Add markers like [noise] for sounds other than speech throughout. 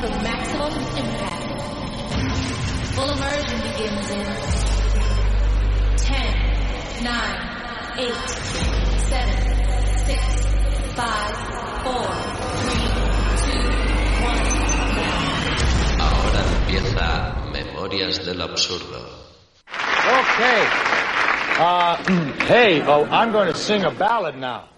for maximum impact. Full immersion begins in 10, 9, 8, 7, 6, 5, 4, 3, 2, 1. Ahora empieza Memorias del Absurdo. Okay. Uh, [clears throat] hey, oh, I'm going to sing a ballad now.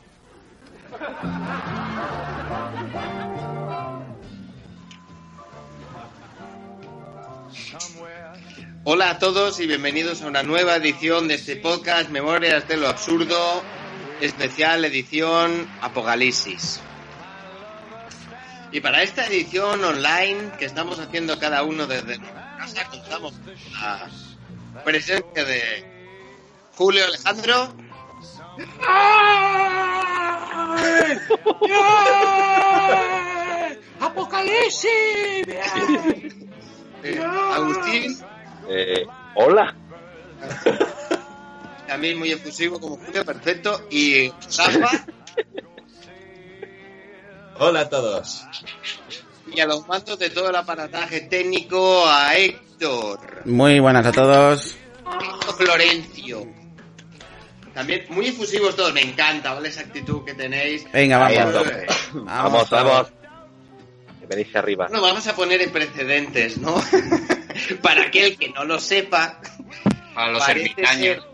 Hola a todos y bienvenidos a una nueva edición de este podcast Memorias de lo Absurdo, especial edición Apocalipsis. Y para esta edición online que estamos haciendo cada uno desde nuestra casa, contamos con la presencia de Julio Alejandro, ¡Apocalipsis! eh, Agustín, Eh, hola. también muy efusivo como Julio, perfecto, y Rafa, Hola a todos. y a los mandos de todo el aparataje técnico a Héctor. Muy buenas a todos. Florencio. También muy efusivos todos, me encanta, ¿vale? Esa actitud que tenéis. Venga, Ahí vamos. Vamos, vamos. Que venís arriba. Bueno, vamos a poner en precedentes, ¿no? [laughs] [laughs] Para aquel que no lo sepa, Para los ermitaños.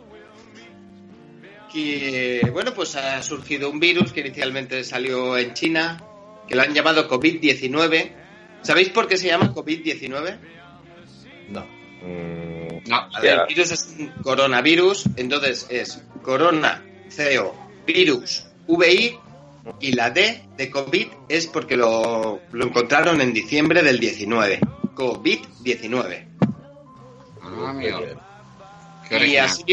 que, bueno, pues ha surgido un virus que inicialmente salió en China, que lo han llamado COVID-19. ¿Sabéis por qué se llama COVID-19? No. Mm, No, A ver, el virus es un coronavirus, entonces es corona, CO, virus, VI y la D de COVID es porque lo, lo encontraron en diciembre del 19. COVID-19. ah, Y así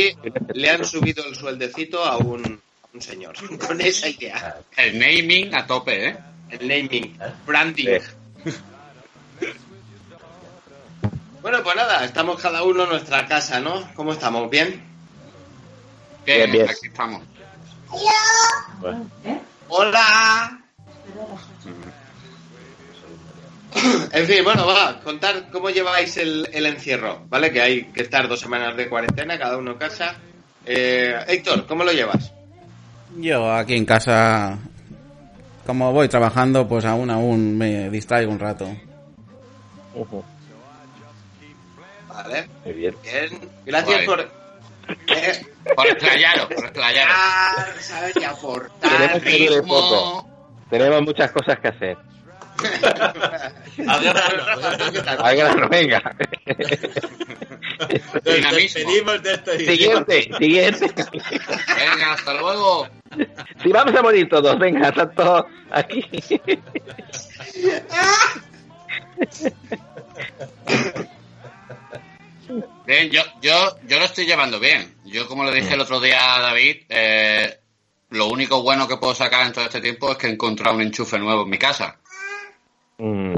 le han subido el sueldecito a un, señor [laughs] con esa idea. El naming a tope, ¿eh? El naming, branding. Sí. Bueno, pues nada, estamos cada uno en nuestra casa, ¿no? ¿Cómo estamos? ¿Bien? Bien, Bien, bien. aquí estamos. bueno. ¡Hola! [coughs] En fin, bueno, va, contar cómo lleváis el, el encierro, ¿vale? Que hay que estar dos semanas de cuarentena, cada uno en casa. Eh, Héctor, ¿cómo lo llevas? Yo aquí en casa, como voy trabajando, pues aún aún me distraigo un rato. Ujú. Vale, Muy bien. bien. Gracias por... Eh, Por explayaros, por explayaros. ah, ¿sabes? Y aportar dure ritmo. poco. Tenemos muchas cosas que hacer. Al grano. Al grano, venga. Despedimos de esta edición. siguiente, siguiente. Venga, hasta luego. Si vamos a morir todos, venga, están todos aquí. Bien, yo, yo, yo lo estoy llevando bien. Yo, como le dije el otro día a David, eh, lo único bueno que puedo sacar en todo este tiempo es que he encontrado un enchufe nuevo en mi casa.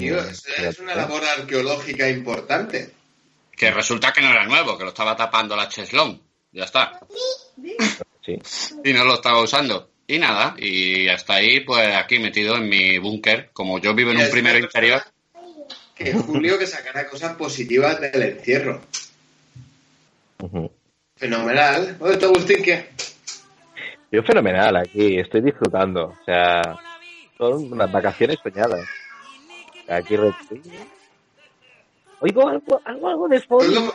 Tío, es, es una labor arqueológica importante. Que resulta que no era nuevo, que lo estaba tapando la cheslón. Ya está. Sí. Y no lo estaba usando. Y nada, y hasta ahí, pues aquí metido en mi búnker. Como yo vivo en un primero interior. Que Julio que sacará cosas positivas del encierro. Fenomenal. Oye, ¿tú, Agustín, qué? Yo fenomenal aquí, estoy disfrutando. O sea, son unas vacaciones soñadas. Aquí recluido. Oigo algo, algo, algo de fondo. Oigo-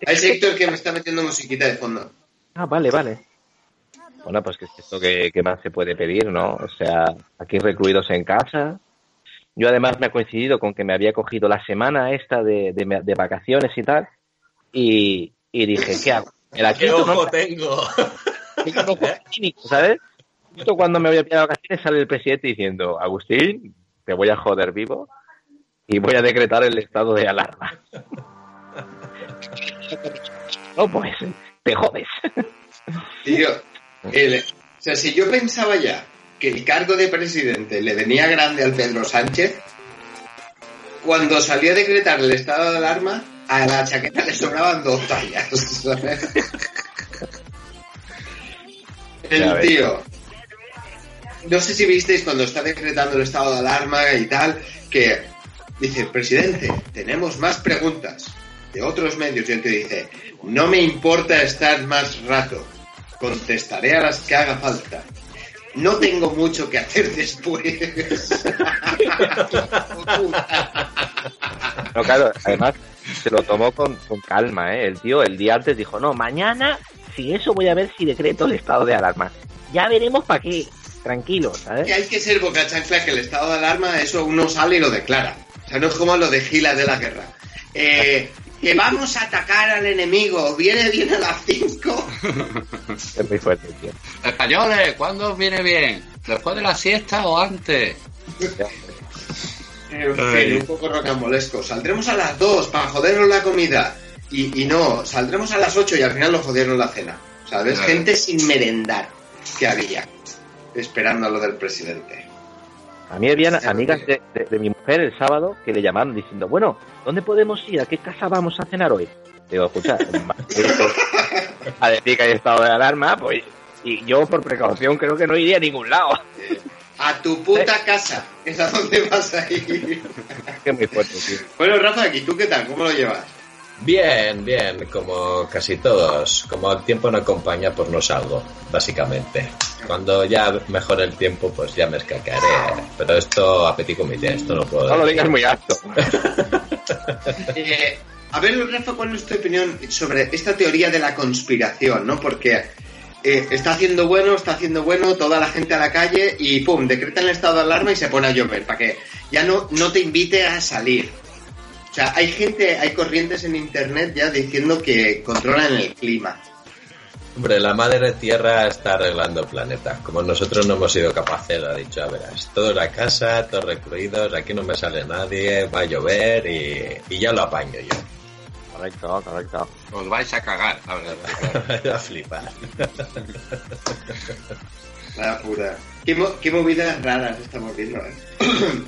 Es Héctor que me está metiendo musiquita de fondo. Ah, vale, vale. Bueno, pues que es esto que, que más se puede pedir, ¿no? O sea, aquí recluidos en casa. Yo además me ha coincidido con que me había cogido la semana esta de, de, de vacaciones y tal. Y, y dije, ¿qué hago? Me la [laughs] ¿Qué ojo tengo? Un ojo clínico, ¿sabes? Justo cuando me voy a pillar vacaciones sale el presidente diciendo, Agustín, te voy a joder vivo y voy a decretar el estado de alarma. No, pues, te jodes. Tío, el- o sea, si yo pensaba ya que el cargo de presidente le venía grande al Pedro Sánchez, cuando salió a decretar el estado de alarma, a la chaqueta le sobraban dos tallas. El tío. No sé si visteis cuando está decretando el estado de alarma y tal, que dice, presidente, tenemos más preguntas de otros medios. Y el tío dice, no me importa estar más rato, contestaré a las que haga falta. No tengo mucho que hacer [laughs] después. [laughs] No, claro, además se lo tomó con, con calma, ¿eh? El tío el día antes dijo, no, mañana, si eso voy a ver si decreto el estado de alarma. Ya veremos para qué. Tranquilo, que ¿sabes? hay que ser boca chancla que el estado de alarma, eso uno sale y lo declara. O sea, no es como lo de Gila de la guerra. Eh, que vamos a atacar al enemigo, viene bien a las [laughs] 5. Es muy fuerte, tío. Españoles, ¿cuándo os viene bien? ¿Después de la siesta o antes? En fin, un poco rocambolesco. Saldremos a las 2 para jodernos la comida. Y, y no, saldremos a las 8 y al final nos jodieron la cena. ¿Sabes? Claro. Gente sin merendar que había. Esperando a lo del presidente. A mí habían amigas de, de- de mi mujer el sábado que le llamaron diciendo, bueno, ¿dónde podemos ir? ¿A qué casa vamos a cenar hoy? Digo, escucha, [laughs] a decir que hay estado de alarma, pues, y yo por precaución creo que no iría a ningún lado. [laughs] A tu puta casa, es a donde vas a ir. [laughs] Que muy fuerte, tío. Bueno, Rafa, ¿y tú qué tal? ¿Cómo lo llevas? Bien, bien, como casi todos. Como el tiempo no acompaña, pues no salgo, básicamente. Cuando ya mejore el tiempo, pues ya me escaquearé. Pero esto a petit comité, esto no puedo No lo digas muy alto. [laughs] Eh, a ver, Rafa, ¿cuál es tu opinión sobre esta teoría de la conspiración, no? Porque eh, está haciendo bueno, está haciendo bueno, toda la gente a la calle y pum, decretan el estado de alarma y se pone a llover para que ya no, no te invite a salir. O sea, hay gente, hay corrientes en internet ya diciendo que controlan el clima. Hombre, la madre tierra está arreglando el planeta. Como nosotros no hemos sido capaces, ha dicho, a verás, todo la casa, todos recluidos, aquí no me sale nadie, va a llover y, y ya lo apaño yo. Correcto, correcto. Os vais a cagar, la verdad. [laughs] a flipar. [laughs] La pura. ¿Qué, mo- qué movidas raras estamos viendo, ¿eh? [coughs]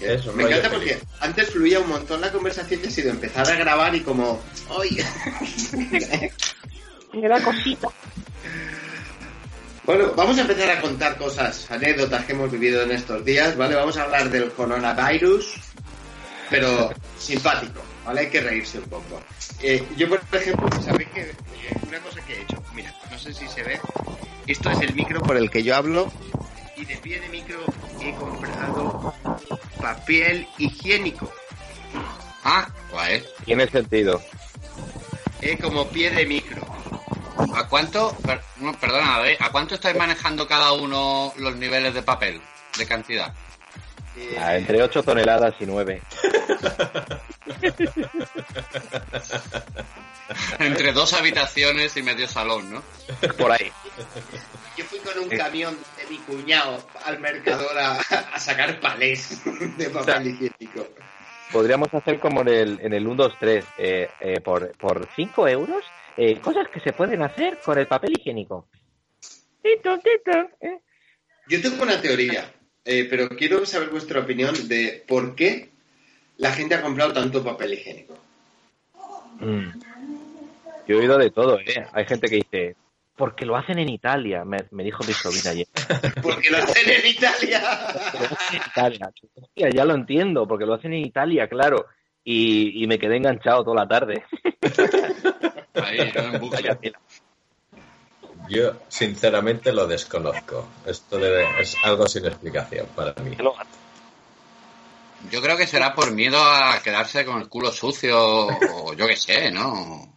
Es un Me encanta porque antes fluía un montón la conversación y ha sido empezar a grabar y como, ¡ay! [laughs] Era cosita. Bueno, vamos a empezar a contar cosas, anécdotas que hemos vivido en estos días, ¿vale? Vamos a hablar del coronavirus, pero [laughs] simpático, ¿vale? Hay que reírse un poco. Eh, yo, por ejemplo, ¿sabéis que eh, una cosa que he hecho? Mira, no sé si se ve. Esto es el micro por el que yo hablo y de pie de micro he comprado papel higiénico. Ah, guay. Tiene sentido. Eh, como pie de micro. ¿A cuánto, per- no, perdona, ¿a cuánto estáis manejando cada uno los niveles de papel, de cantidad? Eh, Ah, entre 8 toneladas y 9. [laughs] Entre dos habitaciones y medio salón, ¿no? Por ahí. Yo fui con un camión de mi cuñado al mercador a, a sacar palés de papel higiénico. Podríamos hacer como en el, en el 1, 2, 3. Eh, eh, por, por 5 euros, eh, cosas que se pueden hacer con el papel higiénico. Tito, tito, eh. Yo tengo una teoría, eh, pero quiero saber vuestra opinión de por qué la gente ha comprado tanto papel higiénico. Mm. Yo he oído de todo, ¿eh? Hay gente que dice, porque lo hacen en Italia, me, me dijo mi sobrina ayer. [laughs] Porque lo hacen en Italia. Lo hacen en Italia. Hostia, ya lo entiendo, porque lo hacen en Italia, claro. Y, y me quedé enganchado toda la tarde. [laughs] Ahí, ¿no? Yo, sinceramente, lo desconozco. Esto debe, es algo sin explicación para mí. Yo creo que será por miedo a quedarse con el culo sucio o yo qué sé, ¿no?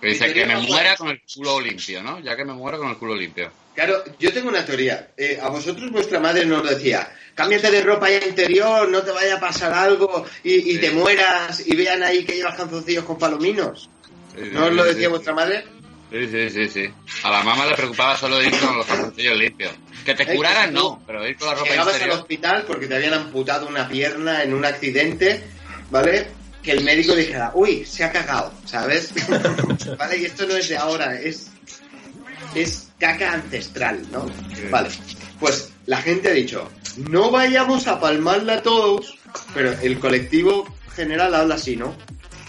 Que dice que me muera con el culo limpio, ¿no? Ya que me muero con el culo limpio. Claro, yo tengo una teoría. Eh, a vosotros vuestra madre nos decía, cámbiate de ropa interior, no te vaya a pasar algo y, y Sí. te mueras y vean ahí que llevas calzoncillos con palominos. Sí, ¿No os lo decía sí. vuestra madre? Sí, sí, sí, sí. A la mamá le preocupaba solo ir con los calzoncillos limpios. Que te Eh, curaran, que no, pero ir con la ropa Llegabas al interior. hospital porque te habían amputado una pierna en un accidente, ¿vale? Que el médico dijera, uy, se ha cagado, ¿sabes? [laughs] ¿Vale? Y esto no es de ahora, es, es caca ancestral, ¿no? Vale. Pues la gente ha dicho, no vayamos a palmarla todos, pero el colectivo general habla así, ¿no?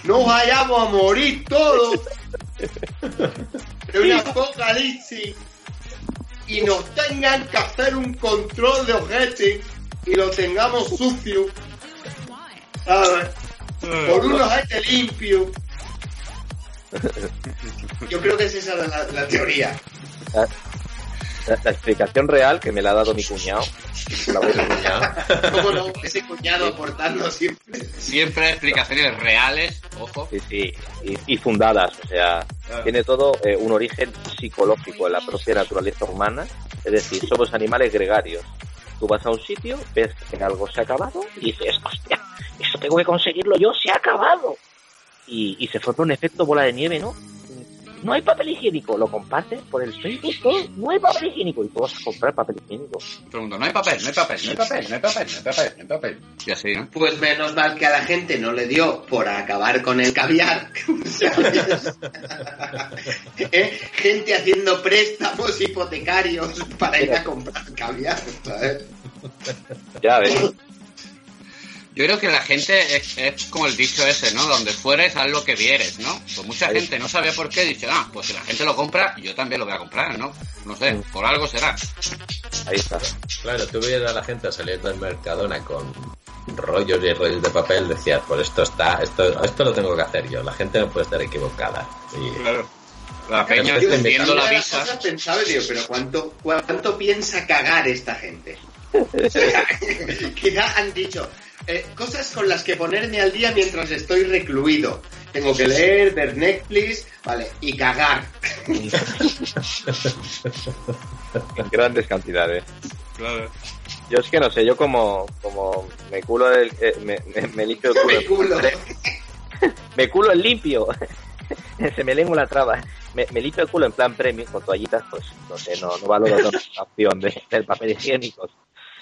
No vayamos a morir todos de un apocalipsis y nos tengan que hacer un control de ojete y lo tengamos sucio Ah, por unos este limpio. [laughs] Yo creo que es esa la, la teoría. La, la explicación real que me la ha dado mi cuñado. La voy a- [laughs] ¿Cómo no? Ese cuñado aportando siempre. Siempre explicaciones reales, ojo. Sí, sí, y, y fundadas, o sea, tiene todo eh, un origen psicológico en la propia naturaleza humana, es decir, somos animales gregarios. Tú vas a un sitio, ves que algo se ha acabado y dices, hostia, eso tengo que conseguirlo yo, se ha acabado. Y, y se forma un efecto bola de nieve, ¿no? No hay papel higiénico, lo compartes por el Facebook, todo, no hay papel higiénico y tú vas a comprar papel higiénico. Todo el mundo, no hay papel, no hay papel, no hay papel, no hay papel, no hay papel, no hay papel. Y así, ¿no? Pues menos mal que a la gente no le dio por acabar con el caviar. ¿sabes? [laughs] ¿Eh? Gente haciendo préstamos hipotecarios para ir a comprar caviar. ¿sabes? Ya ves. Yo creo que la gente es, es como el dicho ese, ¿no? Donde fueres, haz lo que vieres, ¿no? Pues mucha gente no sabía por qué, dice, ah, pues si la gente lo compra, yo también lo voy a comprar, ¿no? No sé, por algo será. Ahí está. Claro, tú veías a la gente saliendo del Mercadona con rollos y rollos de papel, decías, pues esto está, esto, esto lo tengo que hacer yo, la gente no puede estar equivocada. Y Claro. La peña vendiendo la visa. pensaba digo, pero ¿cuánto, ¿cuánto piensa cagar esta gente? [laughs] O sea, [laughs] Quizá han dicho eh, cosas con las que ponerme al día mientras estoy recluido. Tengo que leer, ver Netflix, vale, y cagar. En grandes cantidades. Claro. Yo es que no sé, yo como, como me culo el, eh, me, me, me limpio el culo. Me culo. Me culo el limpio. [laughs] Se me lengua la traba. Me, me limpio el culo en plan premium con toallitas, pues no sé, no, no valoro la opción de, del papel higiénico.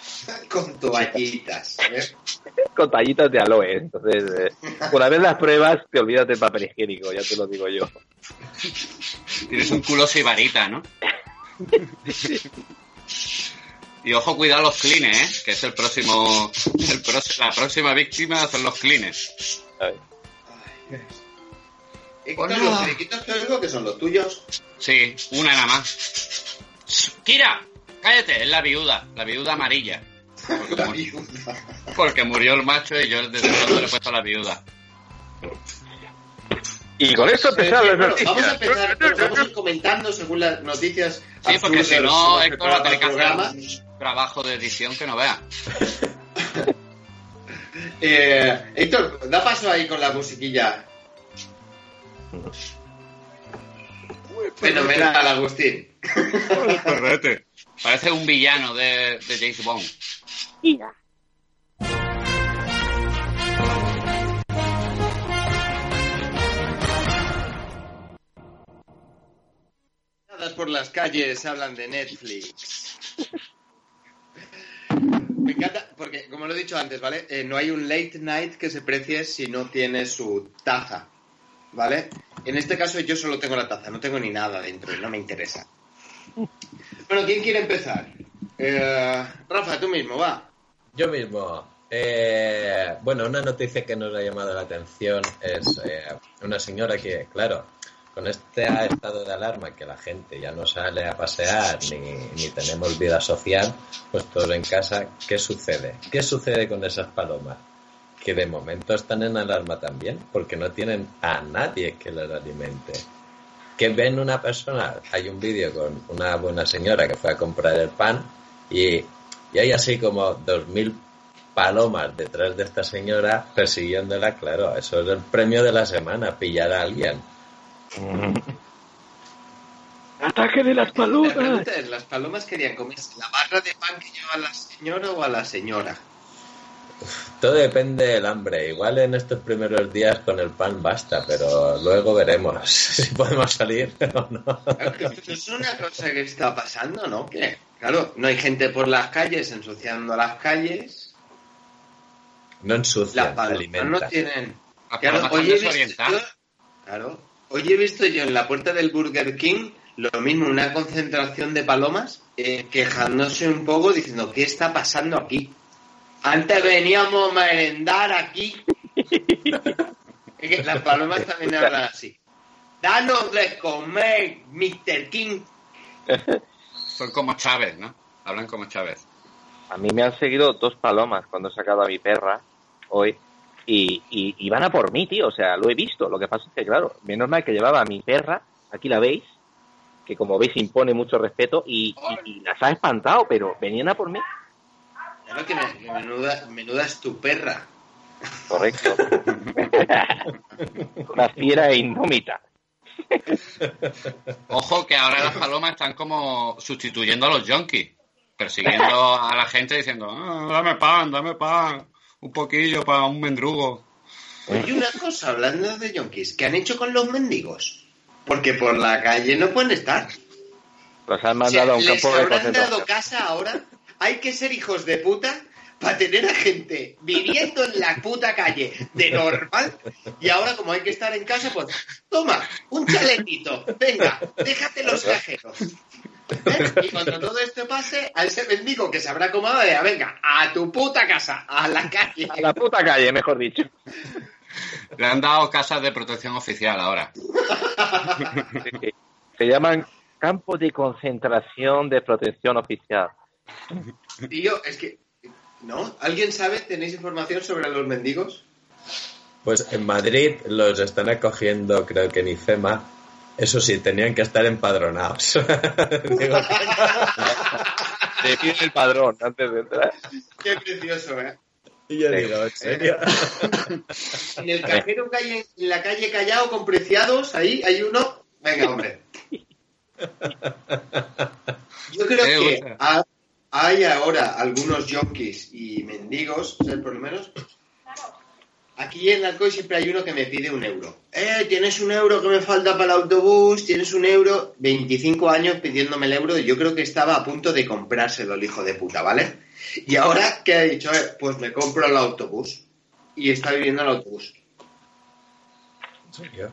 [laughs] Con toallitas. ¿eh? Con toallitas de aloe. Entonces, eh, una vez las pruebas, te olvidas del papel higiénico, ya te lo digo yo. Tienes un culo sibarita, ¿no? Y ojo, cuidado los clines, ¿eh? Que es el próximo, el la próxima víctima son los clines. ¿sabes? Héctor, Hola. los periquitos que oigo que son los tuyos. Sí, una nada más. Kira, cállate, es la viuda, la viuda amarilla. Porque, La mu- viuda. porque murió el macho y yo desde pronto le he puesto a la viuda. Y con eso Sí, empezaron las bueno, vamos a empezar, pero vamos a ir comentando según las noticias. Sí, porque si no, Héctor va a tener que hacer un trabajo de edición que no vea. [laughs] Eh, Héctor, da paso ahí con la musiquilla. Fenomenal, Agustín. Parece un villano de, de James Bond. Dadas por las calles hablan de Netflix. Me encanta, porque como lo he dicho antes, ¿vale? Eh, no hay un late night que se precie si no tiene su taza, ¿vale? En este caso yo solo tengo la taza, no tengo ni nada dentro no me interesa. Bueno, ¿quién quiere empezar? Eh, Rafa, tú mismo, va. Yo mismo. Eh, bueno, una noticia que nos ha llamado la atención es eh, una señora que, claro, con este estado de alarma que la gente ya no sale a pasear ni, ni tenemos vida social, pues todos en casa, ¿qué sucede? ¿Qué sucede con esas palomas? Que de momento están en alarma también, porque no tienen a nadie que las alimente. Que ven una persona, hay un vídeo con una buena señora que fue a comprar el pan y, y hay así como dos mil palomas detrás de esta señora persiguiéndola, claro, eso es el premio de la semana, pillar a alguien. [laughs] ¡Ataque de las La palomas! pregunta es, ¿las palomas querían comerse la barra de pan que lleva la señora o a la señora? Todo depende del hambre. Igual en estos primeros días con el pan basta, pero luego veremos [laughs] si podemos salir o no. Claro, que esto es una cosa que está pasando, ¿no? Que, claro, no hay gente por las calles ensuciando las calles. No Las ensucian, palomas no tienen... Las Claro, palomas hoy están he visto desorientadas. yo- claro, hoy he visto yo en la puerta del Burger King lo mismo, una concentración de palomas eh, quejándose un poco diciendo, ¿qué está pasando aquí? Antes veníamos a merendar aquí. Es que las palomas también [laughs] hablan así. Danos de comer, Mr. King. Son como Chávez, ¿no? Hablan como Chávez. A mí me han seguido dos palomas cuando he sacado a mi perra hoy y, y, y van a por mí, tío. O sea, lo he visto. Lo que pasa es que, claro, menos mal que llevaba a mi perra, aquí la veis, que como veis impone mucho respeto y, y- y las ha espantado, pero venían a por mí. Claro que, me- que menuda, menuda es tu perra. Correcto. [laughs] Una fiera e indómita. Ojo que ahora las palomas están como sustituyendo a los junkies, persiguiendo a la gente diciendo, "Ah, dame pan, dame pan, un poquillo para un mendrugo. Oye, una cosa, hablando de yonkis, ¿qué han hecho con los mendigos? Porque por la calle no pueden estar. Los han O sea, mandado a un ¿Les campo de habrán concentración. dado casa ahora? Hay que ser hijos de puta para tener a gente viviendo en la puta calle de normal y ahora como hay que estar en casa, pues toma, un chaletito, venga, déjate los cajeros. ¿Eh? Y cuando todo esto pase, a ese mendigo que se habrá acomodado, dirá, venga, a tu puta casa, a la calle. A la puta calle, mejor dicho. Le han dado casas de protección oficial ahora. [laughs] Se llaman campos de concentración de protección oficial. [laughs] Tío, es que... ¿No? ¿Alguien sabe? ¿Tenéis información sobre los mendigos? Pues en Madrid los están acogiendo, creo que en IFEMA. Eso sí, tenían que estar empadronados. [laughs] Digo, Te el padrón antes de entrar. Qué precioso, ¿eh? y yo digo, ¿en serio? [laughs] En el cajero que hay en la calle Callao con preciados, ahí hay uno. Venga, hombre. Yo creo Eh, que. Ha- hay ahora algunos yonkis y mendigos, ¿sabes? Por lo menos. Aquí en Alcoy siempre hay uno que me pide un euro. Eh, tienes un euro que me falta para el autobús, tienes un euro. 25 años pidiéndome el euro y yo creo que estaba a punto de comprárselo el hijo de puta, ¿vale? Y ahora, ¿qué ha dicho? Eh, pues me compro el autobús. Y está viviendo el autobús. ¿En serio?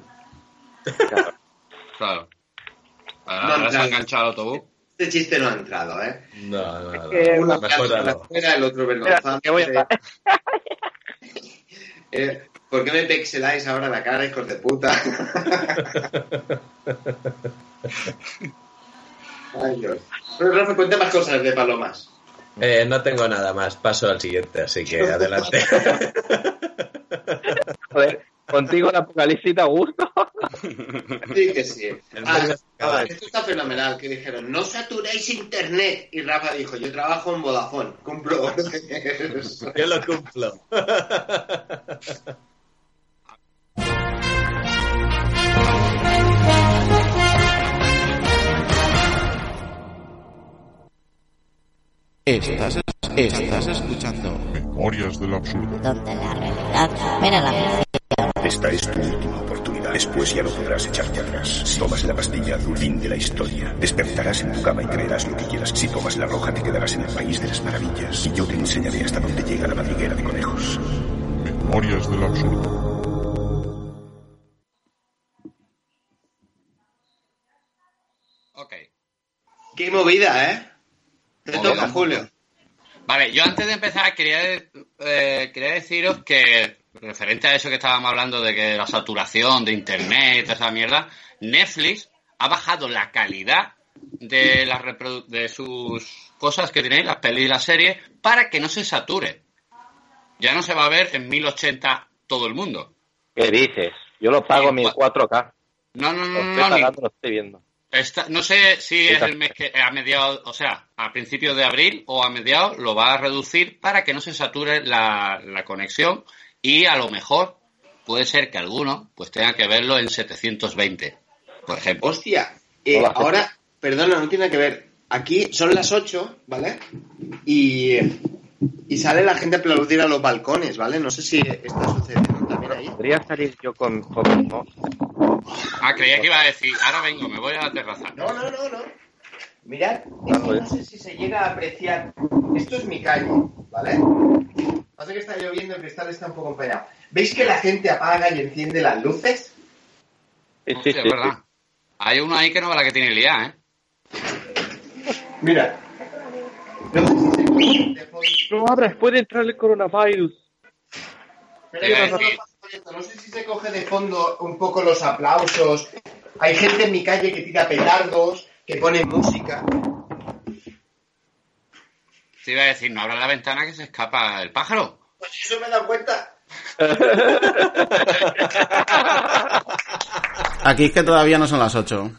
Claro. Ahora, No, ahora se claro. ha enganchado al autobús. Este chiste no ha entrado, ¿eh? No, no, no. que Uno Mejóralo. fuera, el otro vergonzante. voy a... [laughs] Eh, ¿Por qué me pixeláis ahora la cara, hijos de puta? [laughs] Ay, Dios. Pero Rafa, cuenta más cosas de palomas. Eh, no tengo nada más, paso al siguiente, así que [laughs] adelante. Joder, contigo el apocalipsis da gusto. [laughs] Sí que sí. Ah, acaba. esto está fenomenal, que dijeron, no saturéis internet. Y Rafa dijo, yo trabajo en Vodafone, cumplo [laughs] órdenes. Yo lo cumplo. Estás, estás escuchando Memorias del absurdo. donde la realidad supera la ficción. Esta es tu última oportunidad. Después ya no podrás echarte atrás. Si tomas la pastilla azul, fin de la historia. Despertarás en tu cama y creerás lo que quieras. Si tomas la roja, te quedarás en el país de las maravillas. Y yo te enseñaré hasta dónde llega la madriguera de conejos. Memorias del absurdo. Ok. Qué movida, ¿eh? Te toca, Julio. Vale, yo antes de empezar quería, eh, quería deciros que, referente a eso que estábamos hablando de que la saturación de internet, esa mierda, Netflix ha bajado la calidad de, las de sus cosas que tenéis, las pelis y las series, para que no se sature. Ya no se va a ver en 1080 todo el mundo. ¿Qué dices? Yo lo pago en cua- 4K. No, no, no, no, lo estoy viendo. Está- no sé si es el mes que a mediados, o sea, a principios de abril o a mediados lo va a reducir para que no se sature la, la conexión y a lo mejor puede ser que alguno pues tenga que verlo en 720, por ejemplo. Hostia, eh, Hola. ahora, perdona, no tiene que ver. Aquí son las 8, ¿vale? Y, y sale la gente a aplaudir a los balcones, ¿vale? No sé si está sucediendo también ahí. Podría salir yo con, con ¿no? Ah, creía que iba a decir, ahora vengo, me voy a la terraza. No, no, no, no. Mirad, es que no sé si se llega a apreciar. Esto es mi calle, ¿vale? Pasa que está lloviendo, el cristal está un poco empañado. ¿Veis que la gente apaga y enciende las luces? Sí, sí, Hostia, sí, es verdad. Hay uno ahí que no ve la que tiene liada, ¿eh? Mira. No sé si se coge de fondo. No abras, puede entrar el coronavirus. Pero. No sé si se coge de fondo un poco los aplausos. Hay gente en mi calle que tira petardos, que pone música. Te iba a decir, no abra la ventana que se escapa el pájaro. Pues eso me he dado cuenta. [laughs] Aquí es que todavía no son las 8.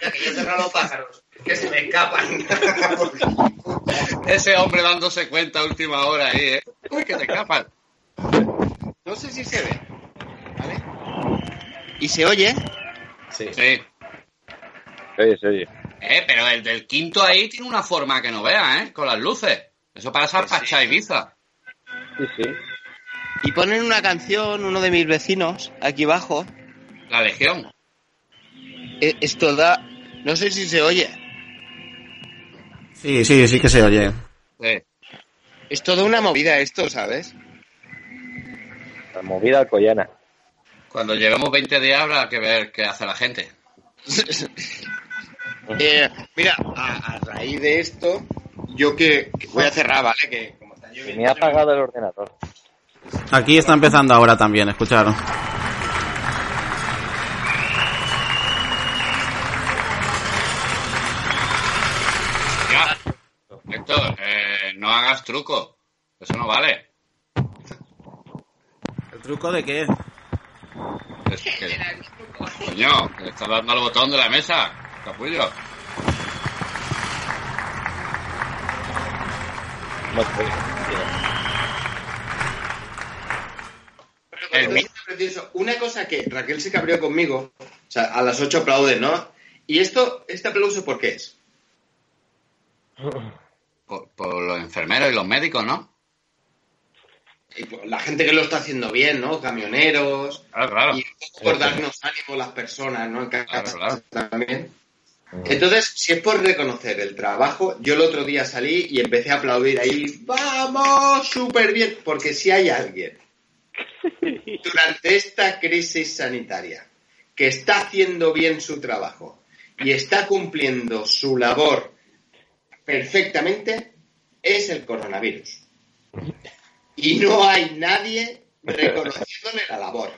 Mira, que yo he cerrado los pájaros, que se me escapan. [laughs] Ese hombre dándose cuenta a última hora ahí, ¿eh? Uy, que te escapan. No sé si se ve. ¿Vale? ¿Y se oye? Sí. Sí. Oye, se oye. Eh, pero el del quinto ahí tiene una forma que no vea, ¿eh? Con las luces. Eso para esa pacha Ibiza. Sí, sí. Y ponen una canción, uno de mis vecinos, aquí abajo. La Legión. E- Esto da... No sé si se oye. Sí, sí, sí que se oye. Sí. Es toda una movida esto, ¿sabes? La movida alcoyana. Cuando llevemos 20 días habrá que ver qué hace la gente. [laughs] Eh, mira, a, a raíz de esto, yo que, que voy a cerrar, ¿vale? Que como está Se lloviendo, me ha apagado el ordenador. Aquí está empezando ahora también, escucharon. Ya. Héctor, eh, no hagas truco. Eso no vale. ¿El truco de qué? Es que... Coño, que le estás dando al botón de la mesa. Capullo. Una cosa que Raquel se cabreó conmigo, o sea, a las 8 aplauden, ¿no? ¿Y esto, este aplauso por qué es? Por, por los enfermeros y los médicos, ¿no? Y por la gente que lo está haciendo bien, ¿no? Camioneros. Claro, claro. Y un poco por darnos ánimo las personas, ¿no? En casa Claro, claro. también. Entonces, si es por reconocer el trabajo, yo el otro día salí y empecé a aplaudir ahí, vamos, súper bien, porque si hay alguien [laughs] durante esta crisis sanitaria que está haciendo bien su trabajo y está cumpliendo su labor perfectamente, es el coronavirus. Y no hay nadie [laughs] reconociéndole la labor.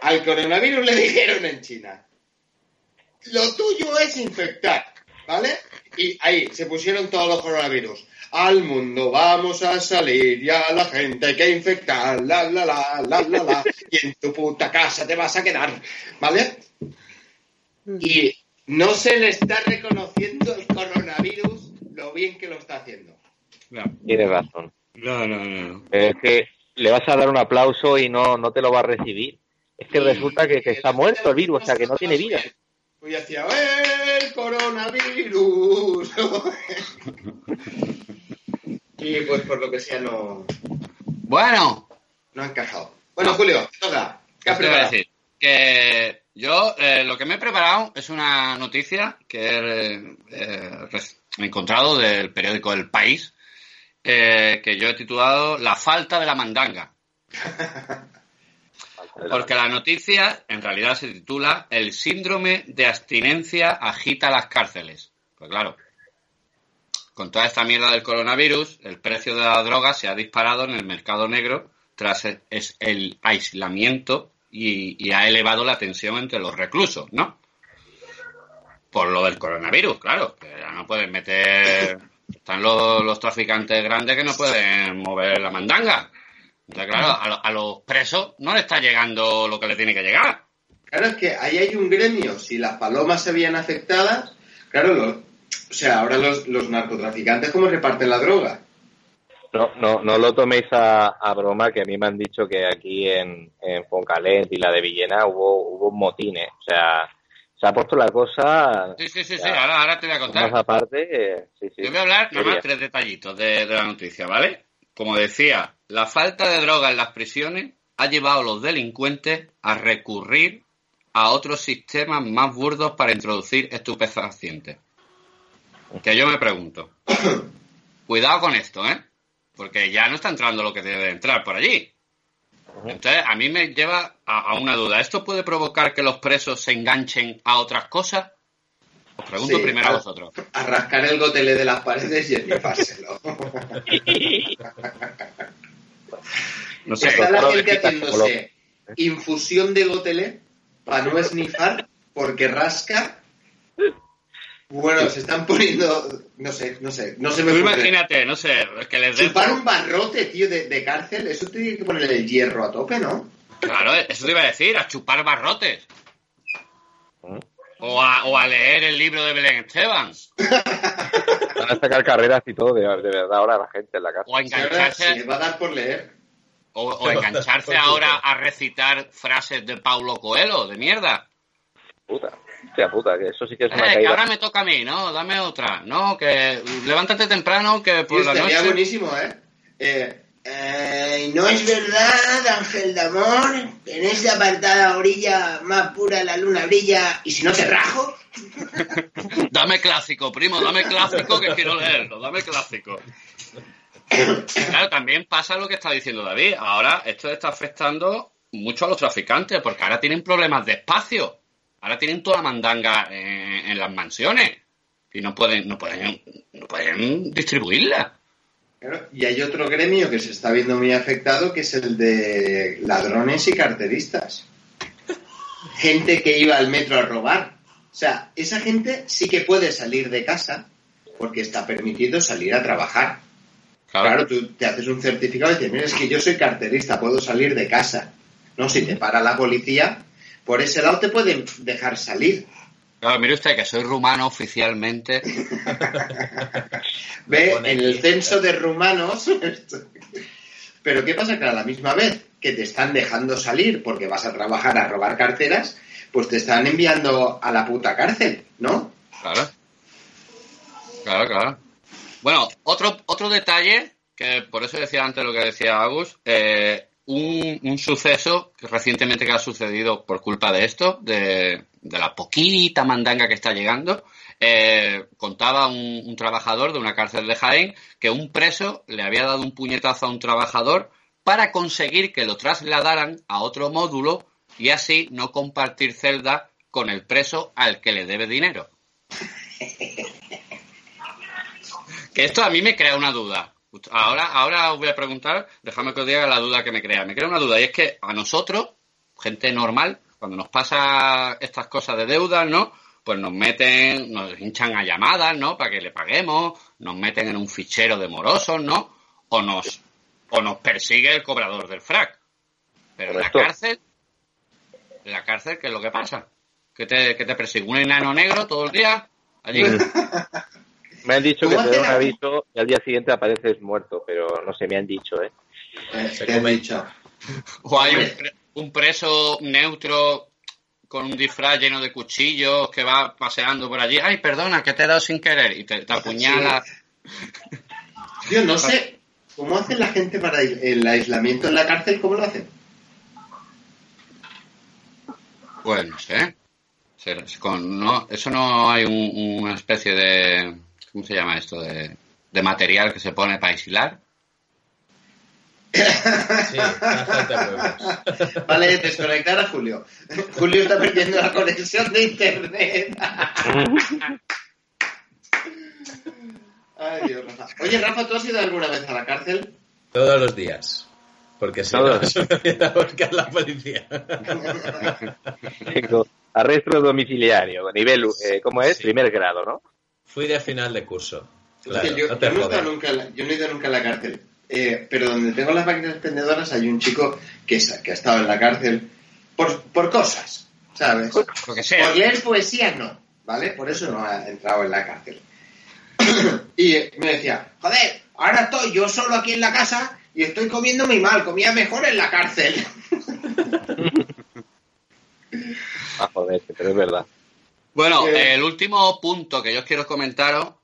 Al coronavirus le dijeron en China, lo tuyo es infectar, ¿vale? Y ahí se pusieron todos los coronavirus. Al mundo vamos a salir y a la gente hay que infectar, la la la, la la la, y en tu puta casa te vas a quedar, ¿vale? Y no se le está reconociendo el coronavirus lo bien que lo está haciendo. Tienes razón. No, no, no. Es que le vas a dar un aplauso y no, no te lo va a recibir. Es que resulta que, que está muerto el virus, o sea, que no tiene vida. Yo hacía, ¡el coronavirus! [laughs] y pues por lo que sea no, Bueno, no ha encajado. Bueno, Julio, te toca. ¿Qué has ¿qué te iba a preparado? decir? Que yo eh, lo que me he preparado es una noticia que he eh, res- encontrado del periódico El País, eh, que yo he titulado La falta de la mandanga. [laughs] Porque la noticia en realidad se titula El síndrome de abstinencia agita las cárceles. Pues claro, con toda esta mierda del coronavirus, el precio de la droga se ha disparado en el mercado negro tras el, es el aislamiento y, ha elevado la tensión entre los reclusos, ¿no? Por lo del coronavirus, claro, que ya no pueden meter... Están los traficantes grandes que no pueden mover la mandanga. Entonces, claro, a, lo- a los presos no le está llegando lo que le tiene que llegar. Claro, es que ahí hay un gremio. Si las palomas se veían afectadas, claro, lo- o sea, ahora los, los narcotraficantes, ¿cómo reparten la droga? No, no, no lo toméis a, a broma, que a mí me han dicho que aquí en, en Foncalent y la de Villena hubo, hubo un motín, ¿eh? O sea, se ha puesto la cosa Sí, sí, sí, sí, ahora, ahora te voy a contar. más aparte. eh, sí, sí. Yo voy a hablar nomás tres detallitos de, de la noticia, ¿vale? Como decía, la falta de droga en las prisiones ha llevado a los delincuentes a recurrir a otros sistemas más burdos para introducir estupefacientes. Que yo me pregunto, [coughs] cuidado con esto, ¿eh? Porque ya no está entrando lo que debe de entrar por allí. Entonces, a mí me lleva a, a una duda. ¿Esto puede provocar que los presos se enganchen a otras cosas? Os pregunto Sí, primero a a- vosotros. A rascar el gotele de las paredes y esnifárselo. [laughs] No sé. Está la gente haciéndose infusión de gotele para no esnifar porque rasca. Bueno, se están poniendo, no sé, no sé, no se me Tú ocurre. imagínate, no sé, que les den... Chupar un barrote, tío, de, de cárcel, eso te tiene que poner el hierro a tope, ¿no? Claro, eso te iba a decir, a chupar barrotes. O a, o a leer el libro de Belén Esteban. [laughs] Van a sacar carreras y todo de, de verdad ahora la gente en la casa. O a Si engancharse, se le va a dar por leer. o, o engancharse [laughs] ahora a recitar frases de Paulo Coelho, de mierda. Puta. Hostia puta, que eso sí que es una Eh, que caída. ahora me toca a mí, ¿no? Dame otra. No, que levántate temprano, que por Tío, la noche... buenísimo, ¿eh? Eh, eh, no es verdad, Ángel de Amor, en esta apartada orilla más pura la luna brilla, y si no te rajo, [laughs] Dame clásico, primo, dame clásico que quiero leerlo, dame clásico. Claro, también pasa lo que está diciendo David. Ahora esto está afectando mucho a los traficantes, porque ahora tienen problemas de espacio. Ahora tienen toda la mandanga en, en las mansiones. Y no pueden, no pueden, no pueden distribuirla. Y hay otro gremio que se está viendo muy afectado, que es el de ladrones y carteristas. Gente que iba al metro a robar. O sea, esa gente sí que puede salir de casa porque está permitido salir a trabajar. Claro, tú te haces un certificado y dices, mira, es que yo soy carterista, puedo salir de casa. No, si te para la policía, por ese lado te pueden dejar salir. Claro, mire usted que soy rumano oficialmente. [laughs] Ve en el censo de rumanos. [laughs] Pero ¿qué pasa? Que a la misma vez que te están dejando salir porque vas a trabajar a robar carteras, pues te están enviando a la puta cárcel, ¿no? Claro. Claro, claro. Bueno, otro, otro detalle, que por eso decía antes lo que decía Agus, eh, un, un suceso recientemente que ha sucedido por culpa de esto, de, de la poquita mandanga que está llegando, eh, contaba un, un trabajador de una cárcel de Jaén que un preso le había dado un puñetazo a un trabajador para conseguir que lo trasladaran a otro módulo y así no compartir celda con el preso al que le debe dinero. [laughs] Que esto a mí me crea una duda. Ahora, ahora os voy a preguntar, déjame que os diga la duda que me crea. Me crea una duda y es que a nosotros, gente normal, cuando nos pasa estas cosas de deudas, ¿no? Pues nos meten, nos hinchan a llamadas, ¿no? Para que le paguemos, nos meten en un fichero de morosos, ¿no? O nos, o nos persigue el cobrador del frac. Pero en la cárcel, en la cárcel, ¿qué es lo que pasa? ¿Que te, que te persigue un enano negro todo el día? Allí. [laughs] Me han dicho que ¿Cómo te da hace un aviso y al día siguiente apareces muerto, pero no sé, me han dicho, ¿eh? Se han dicho. O hay un, pre- un preso neutro con un disfraz lleno de cuchillos que va paseando por allí. Ay, perdona, que te he dado sin querer. Y te, te apuñala. Yo no sé cómo hacen la gente para el- el aislamiento en la cárcel, ¿cómo lo hacen? Pues no sé. Con- no, eso no hay un- una especie de. ¿Cómo se llama esto? De, de material que se pone para aislar. Sí. [laughs] Vale, desconectar a Julio. Julio está perdiendo la conexión de internet. Ay, Dios, Rafa. Oye, Rafa, ¿tú has ido alguna vez a la cárcel? Todos los días. Porque si no, [laughs] se me viene a buscar la policía. Tengo arresto domiciliario, nivel, eh, ¿cómo es? Sí. Primer grado, ¿no? Fui de final de curso. Claro, Es que yo, no te yo no he estado jodas. nunca en la- yo no he ido nunca a la cárcel. Eh, pero donde tengo las máquinas expendedoras hay un chico que, ha estado en la cárcel por, por cosas, ¿sabes? Lo que sea. Por leer poesía no, ¿vale? Por eso no ha entrado en la cárcel. [clears throat] y eh, me decía, joder, ahora estoy yo solo aquí en la casa y estoy comiendo muy mal, comía mejor en la cárcel. [laughs] Ah, joder, pero es verdad. Bueno, Eh. el último punto que yo quiero comentaros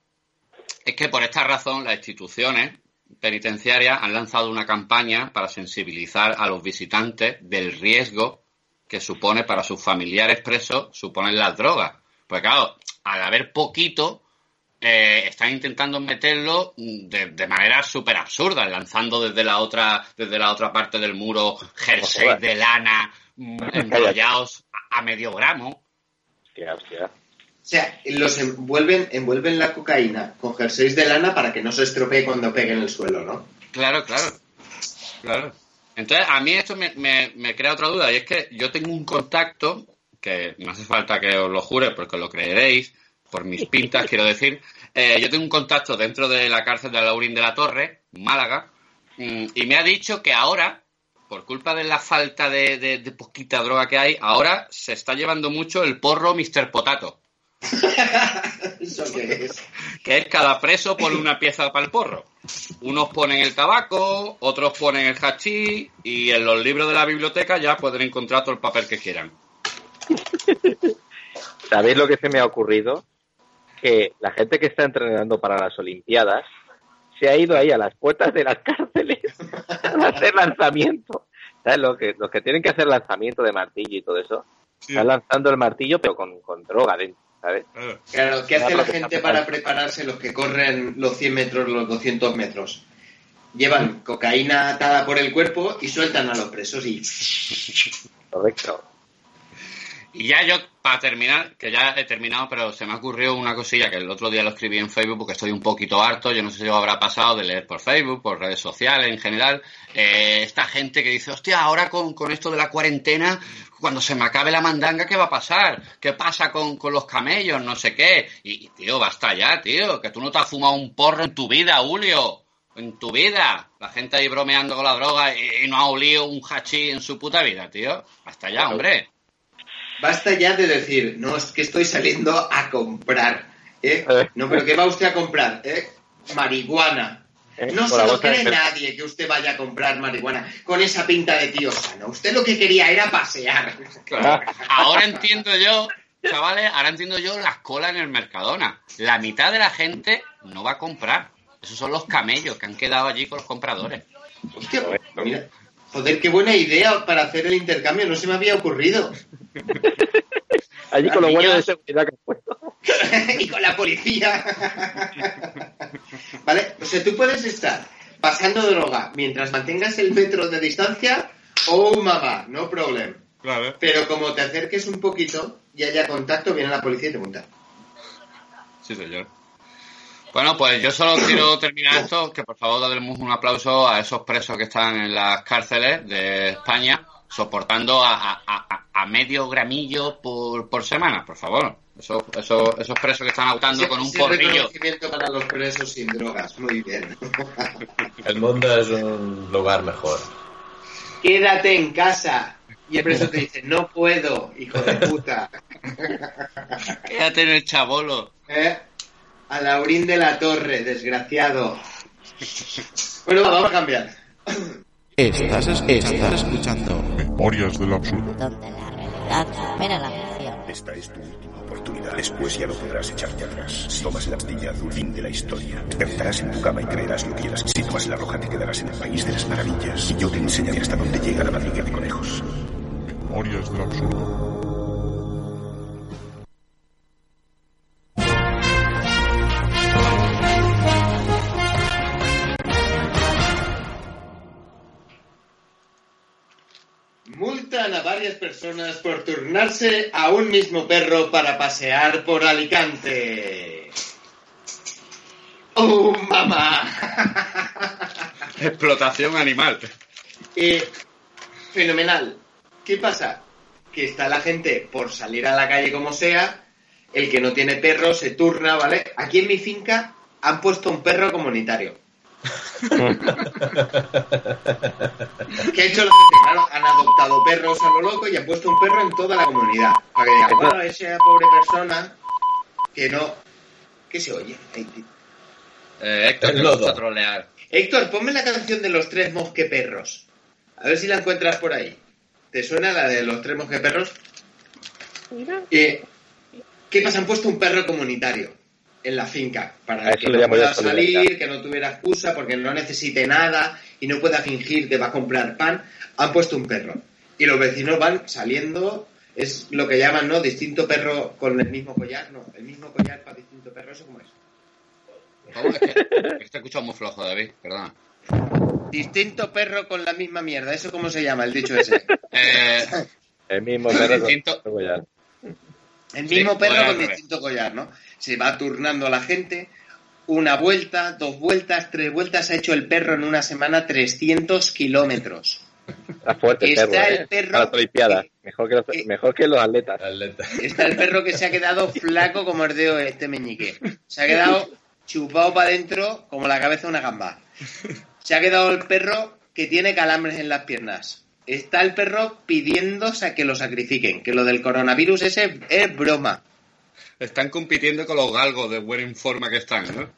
es que por esta razón las instituciones penitenciarias han lanzado una campaña para sensibilizar a los visitantes del riesgo que supone para sus familiares presos suponen las drogas. Pues claro, al haber poquito, eh, están intentando meterlo de, de manera súper absurda, lanzando desde la otra, desde la otra parte del muro jersey jodas. de lana mm, enrollados a medio gramo. Hostia, hostia. O sea, los envuelven, envuelven la cocaína con jerseys de lana para que no se estropee cuando pegue en el suelo, ¿no? Claro, claro. Claro. Entonces, a mí esto me, me- me crea otra duda, y es que yo tengo un contacto, que no hace falta que os lo jure porque lo creeréis, por mis pintas, quiero decir. Eh, yo tengo un contacto dentro de la cárcel de Laurín de la Torre, Málaga, mm, y me ha dicho que ahora, por culpa de la falta de, de- de poquita droga que hay, ahora se está llevando mucho el porro Mr. Potato, ¿Eso qué es? que es cada preso pone una pieza para el porro. Unos ponen el tabaco, otros ponen el hachís, y en los libros de la biblioteca ya pueden encontrar todo el papel que quieran. ¿Sabéis lo que se me ha ocurrido? Que la gente que está entrenando para las Olimpiadas se ha ido ahí a las puertas de las [laughs] cárceles a hacer lanzamiento. ¿Sabes? Los que, los que tienen que hacer lanzamiento de martillo y todo eso, están lanzando el martillo pero con, con droga dentro, ¿sabes? Claro, ¿qué hace la gente para prepararse los que corren los 100 metros, los 200 metros? Llevan cocaína atada por el cuerpo y sueltan a los presos y... Correcto. Y ya yo, para terminar, que ya he terminado, pero se me ha ocurrido una cosilla que el otro día lo escribí en Facebook porque estoy un poquito harto, yo no sé si os habrá pasado de leer por Facebook, por redes sociales en general, eh, esta gente que dice, hostia, ahora con, con esto de la cuarentena, cuando se me acabe la mandanga, ¿qué va a pasar? ¿Qué pasa con, con los camellos? No sé qué. Y, tío, basta ya, tío, que tú no te has fumado un porro en tu vida, Julio. En tu vida. La gente ahí bromeando con la droga y, y no ha olido un hachí en su puta vida, tío. Basta ya, hombre. Basta ya de decir, no, es que estoy saliendo a comprar. ¿eh? Eh. No, pero ¿qué va usted a comprar? ¿eh? Marihuana. Eh, No se lo cree nadie que usted vaya a comprar marihuana con esa pinta de tío sano. Usted lo que quería era pasear. [laughs] Claro. Ahora entiendo yo, chavales, ahora entiendo yo las colas en el Mercadona. La mitad de la gente no va a comprar. Esos son los camellos que han quedado allí con los compradores. Hostia, mira, joder, qué buena idea para hacer el intercambio. No se me había ocurrido. [laughs] Allí con los guardias de seguridad que han puesto. [laughs] y con la policía. [laughs] ¿Vale? O sea, tú puedes estar pasando droga mientras mantengas el metro de distancia. Oh, mamá, no problem. Claro. Pero como te acerques un poquito y haya contacto, viene la policía y te multa. Sí, señor. Bueno, pues yo solo quiero terminar esto, que por favor demos un aplauso a esos presos que están en las cárceles de España, soportando a, a- a- a medio gramillo por, por semana, por favor. Esos, esos, esos presos que están autando con un ese porrillo. reconocimiento para los presos sin drogas. Muy bien. [laughs] El mundo es un lugar mejor. Quédate en casa. Y el preso te dice, no puedo, hijo de puta. [laughs] Quédate en el chabolo. ¿Eh? A Laurín de la Torre, desgraciado. Bueno, va, vamos a cambiar. Estás, es- estás escuchando. Memorias del absurdo. Donde la realidad supera la ficción. Esta es tu última oportunidad. Después ya no podrás echarte atrás. Si tomas la pastilla azul, fin de la historia. Despertarás en tu cama y creerás lo que quieras. Si tomas la roja, te quedarás en el país de las maravillas. Y yo te enseñaré hasta dónde llega la madriguera de conejos. Memorias del absurdo. A varias personas por turnarse a un mismo perro para pasear por Alicante. ¡Oh, mamá! [laughs] Explotación animal. Eh, fenomenal. ¿Qué pasa? Que está la gente por salir a la calle como sea, el que no tiene perro se turna, ¿vale? Aquí en mi finca han puesto un perro comunitario. ¿Qué ha hecho la gente? Claro, han adoptado perros a lo loco y han puesto un perro en toda la comunidad. Para que digan, bueno, esa pobre persona que no... ¿Qué se oye? Ahí, tío. Eh, Héctor, te gusta trolear. Héctor, ponme la canción de los tres mosqueperros. A ver si la encuentras por ahí. ¿Te suena la de los tres mosqueperros? Eh, ¿Qué pasa? Han puesto un perro comunitario en la finca para que no pueda salir, que no tuviera excusa, porque no necesite nada y no pueda fingir que va a comprar pan. Han puesto un perro. Y los vecinos van saliendo. Es lo que llaman, ¿no? Distinto perro con el mismo collar. No, el mismo collar para distinto perro. ¿Eso cómo es? ¿Cómo? Es que, es escuchado muy flojo, David, perdona. Distinto perro con la misma mierda. ¿Eso cómo se llama el dicho ese? Eh, El mismo perro con- Distinto- con collar. El Sí, mismo perro con distinto collar, ¿no? Se va turnando a la gente. Una vuelta, dos vueltas, tres vueltas. Ha hecho el perro en una semana 300 kilómetros. [laughs] Está fuerte el Está perro, el ¿eh? perro. Mejor que los, mejor que los atletas. [laughs] Está el perro que se ha quedado [laughs] flaco como el dedo de este meñique. Se ha quedado chupado para adentro como la cabeza de una gamba. Se ha quedado el perro que tiene calambres en las piernas. Está el perro pidiendo sa- que lo sacrifiquen, que lo del coronavirus ese es broma. Están compitiendo con los galgos de buena forma que están, ¿no?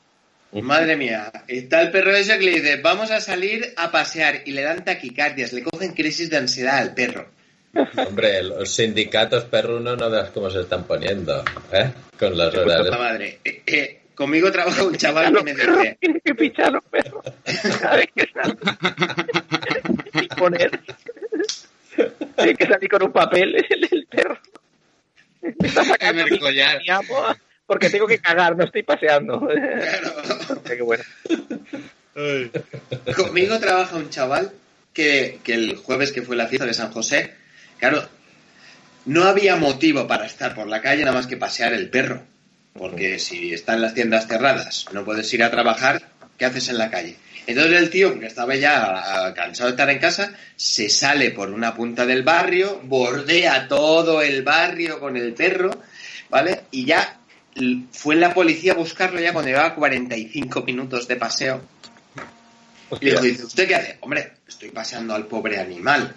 [laughs] Madre mía, está el perro ese que le dice, vamos a salir a pasear y le dan taquicardias, le cogen crisis de ansiedad al perro. Hombre, los sindicatos perrunos no veas cómo se están poniendo, ¿eh? Con las horas. Puta madre. Eh, eh, conmigo trabaja un chaval que me dice, Tienes que pichar los perros. [laughs] [laughs] Poner. Tienes que salir con un papel el, el perro. Me está sacando En el collar. mi amo porque tengo que cagar, no estoy paseando. [laughs] Qué bueno. Conmigo trabaja un chaval que, que el jueves que fue la fiesta de San José, claro, no había motivo para estar por la calle nada más que pasear el perro. Porque si están las tiendas cerradas, no puedes ir a trabajar, ¿qué haces en la calle? Entonces el tío, que estaba ya cansado de estar en casa, se sale por una punta del barrio, bordea todo el barrio con el perro, ¿vale? Y ya fue la policía a buscarlo ya cuando llevaba 45 minutos de paseo. Y le dice, ¿usted qué hace? Hombre, estoy paseando al pobre animal.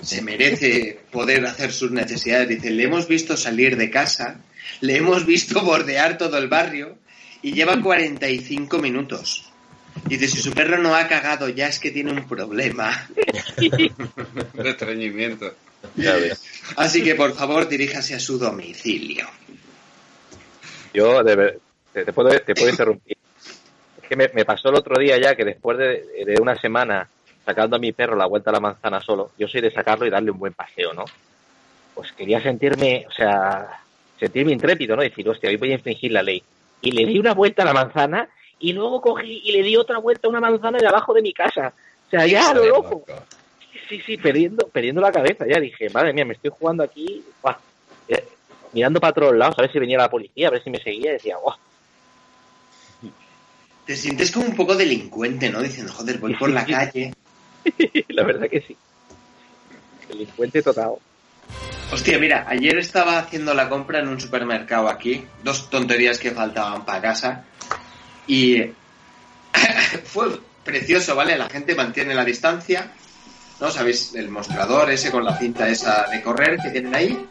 Se merece poder hacer sus necesidades. Dice, le hemos visto salir de casa, le hemos visto [laughs] bordear todo el barrio y lleva 45 minutos. Dice, si su perro no ha cagado ya es que tiene un problema. [laughs] De estreñimiento. Ya ves. Así que por favor diríjase a su domicilio. Yo, de ver- te, te puedo, te puedo interrumpir. Es que me, me pasó el otro día ya que después de, de una semana sacando a mi perro la vuelta a la manzana solo, yo soy de sacarlo y darle un buen paseo, ¿no? Pues quería sentirme, o sea, sentirme intrépido, ¿no? Decir, hostia, hoy voy a infringir la ley. Y le di una vuelta a la manzana y luego cogí y le di otra vuelta a una manzana de abajo de mi casa. O sea, ya a lo loco. Sí, sí, perdiendo, perdiendo la cabeza. Ya dije, madre mía, me estoy jugando aquí, buah, eh, mirando para todos lados, a ver si venía la policía, a ver si me seguía. Y decía, guau, Te sientes como un poco delincuente, ¿no? Diciendo, joder, voy por la [laughs] calle. [laughs] la verdad que sí. Delincuente total. Hostia, mira, ayer estaba haciendo la compra en un supermercado aquí, dos tonterías que faltaban para casa, y [coughs] fue precioso, ¿vale? La gente mantiene la distancia, ¿no? ¿Sabéis? El mostrador ese con la cinta esa de correr que tienen ahí.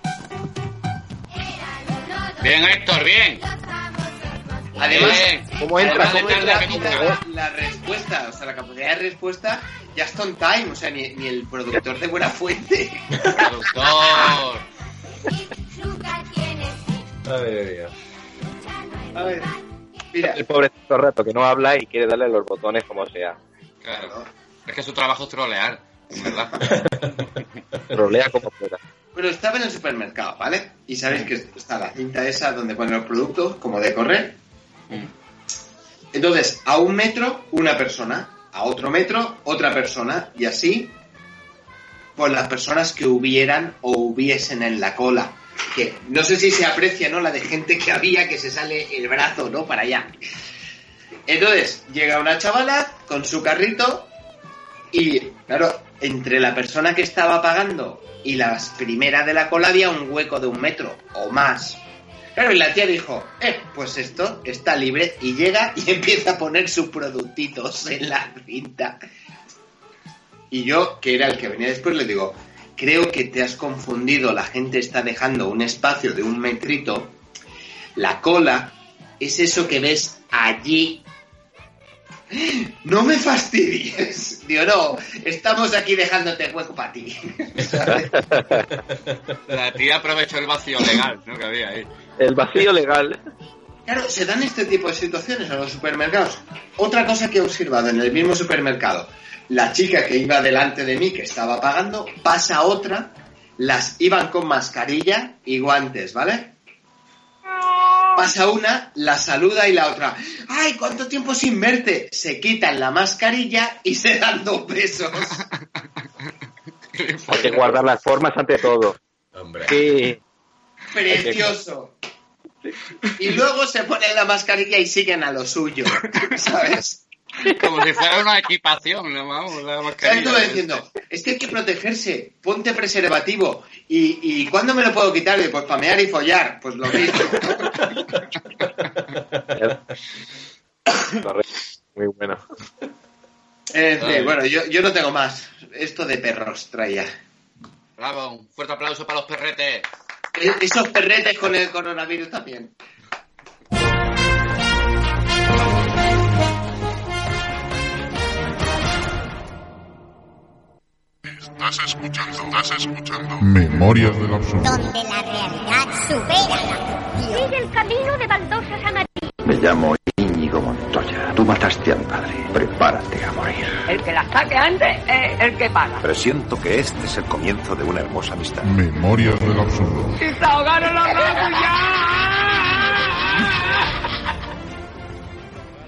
Bien, Héctor, bien. Además, Bien. ¿Cómo entra? Además, ¿cómo entra nunca. la, la respuesta? O sea, la capacidad de respuesta ya está on time, o sea, ni, ni el productor de Buena Fuente. Productor. Ay, Dios. A ver, mira, El pobre todo el rato que no habla y quiere darle los botones como sea. Claro. Es que su trabajo es trolear, en ¿verdad? [laughs] Trolea como pueda. Pero estaba en el supermercado, ¿vale? Y sabéis que está la cinta esa donde ponen los productos, como de correr. Entonces, a un metro, una persona. A otro metro, otra persona. Y así, por las personas que hubieran o hubiesen en la cola. No sé si se aprecia, ¿no? La de gente que había que se sale el brazo, ¿no? Para allá. Entonces, llega una chavala con su carrito y, claro, entre la persona que estaba pagando y la primera de la cola había un hueco de un metro o más. Claro, y la tía dijo, eh, pues esto está libre y llega y [laughs] empieza a poner sus productitos en la cinta. Y yo, que era el que venía después, le digo, creo que te has confundido, la gente está dejando un espacio de un metrito. La cola es eso que ves allí no me fastidies. [laughs] Digo, no, estamos aquí dejándote hueco para ti. ¿Sabes? [laughs] La tía aprovechó el vacío legal, ¿no? Que había ahí. El vacío legal. Claro, se dan este tipo de situaciones en los supermercados. Otra cosa que he observado en el mismo supermercado, la chica que iba delante de mí, que estaba pagando, pasa otra, las iban con mascarilla y guantes, ¿vale? Pasa una, la saluda y la otra, ¡ay, cuánto tiempo sin verte! Se quitan la mascarilla y se dan dos besos. Hay que guardar las formas ante todo. Hombre. Sí. Precioso. Y luego se ponen la mascarilla y siguen a lo suyo, ¿sabes? [laughs] Como si fuera una equipación, ¿no? Vamos, la ¿Sabes mascarilla. tú diciendo? Es que hay que protegerse, ponte preservativo. ¿Y, y cuándo me lo puedo quitar? Pues pamear y follar. Pues lo mismo. Muy bueno. En fin, bueno, yo, yo no tengo más. Esto de perros traía. Bravo, un fuerte aplauso para los perretes. E- Esos perretes con el coronavirus también. Estás escuchando, estás escuchando. Memorias del absurdo. Donde la realidad supera la ficción. Sigue el camino de baldosas amarillas. Me llamo Íñigo Montoya. Tú mataste a mi padre. Prepárate a morir. El que la saque antes es el que paga. Presiento que este es el comienzo de una hermosa amistad. Memorias del absurdo. ¡Y se ahogaron los gatos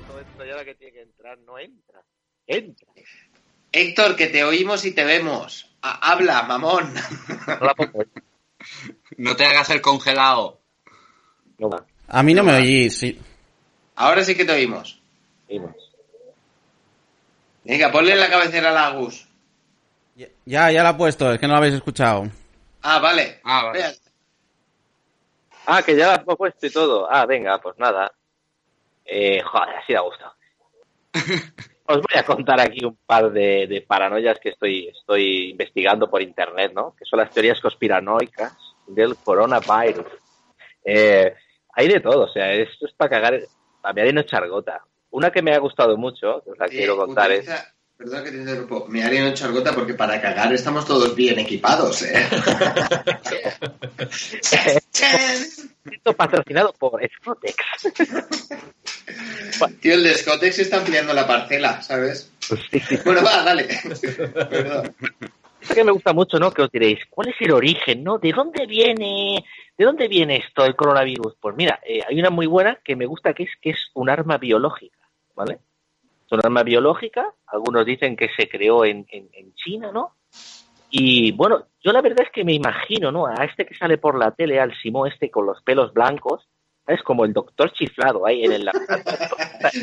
Todo esto ya la que tiene que entrar no entra. Entra. Héctor, que te oímos y te vemos. Ha- habla, mamón. No pongo. No te hagas el congelado. No va. A mí no me oís, sí. Ahora sí que te oímos. Venga, ponle la cabecera a la Gus. Ya, ya la he puesto, es que no la habéis escuchado. Ah, vale. Ah, vale. Ah, que ya la he puesto y todo. Ah, venga, pues nada. Eh, joder, así da gusto. [laughs] Os voy a contar aquí un par de, de paranoias que estoy, estoy investigando por internet, ¿no? Que son las teorías conspiranoicas del coronavirus. Eh, hay de todo, o sea, esto es para cagar, para mear y no echar gota. Una que me ha gustado mucho, que os la eh, quiero contar, es... Perdón que te interrumpo. Me haría un chargota porque para cagar estamos todos bien equipados, ¿eh? [laughs] [laughs] Esto patrocinado por Scotex. [laughs] Tío, el de Scotex está ampliando la parcela, ¿sabes? Bueno, va, dale. Perdón. Es que me gusta mucho, ¿no? Que os diréis, ¿cuál es el origen, no? ¿De dónde viene? ¿De dónde viene esto, el coronavirus? Pues mira, eh, hay una muy buena que me gusta que es que es un arma biológica, ¿vale? Es un arma biológica, algunos dicen que se creó en, en, en China, ¿no? Y bueno, yo la verdad es que me imagino, ¿no? A este que sale por la tele, al Simón este con los pelos blancos, es como el doctor chiflado ahí en el.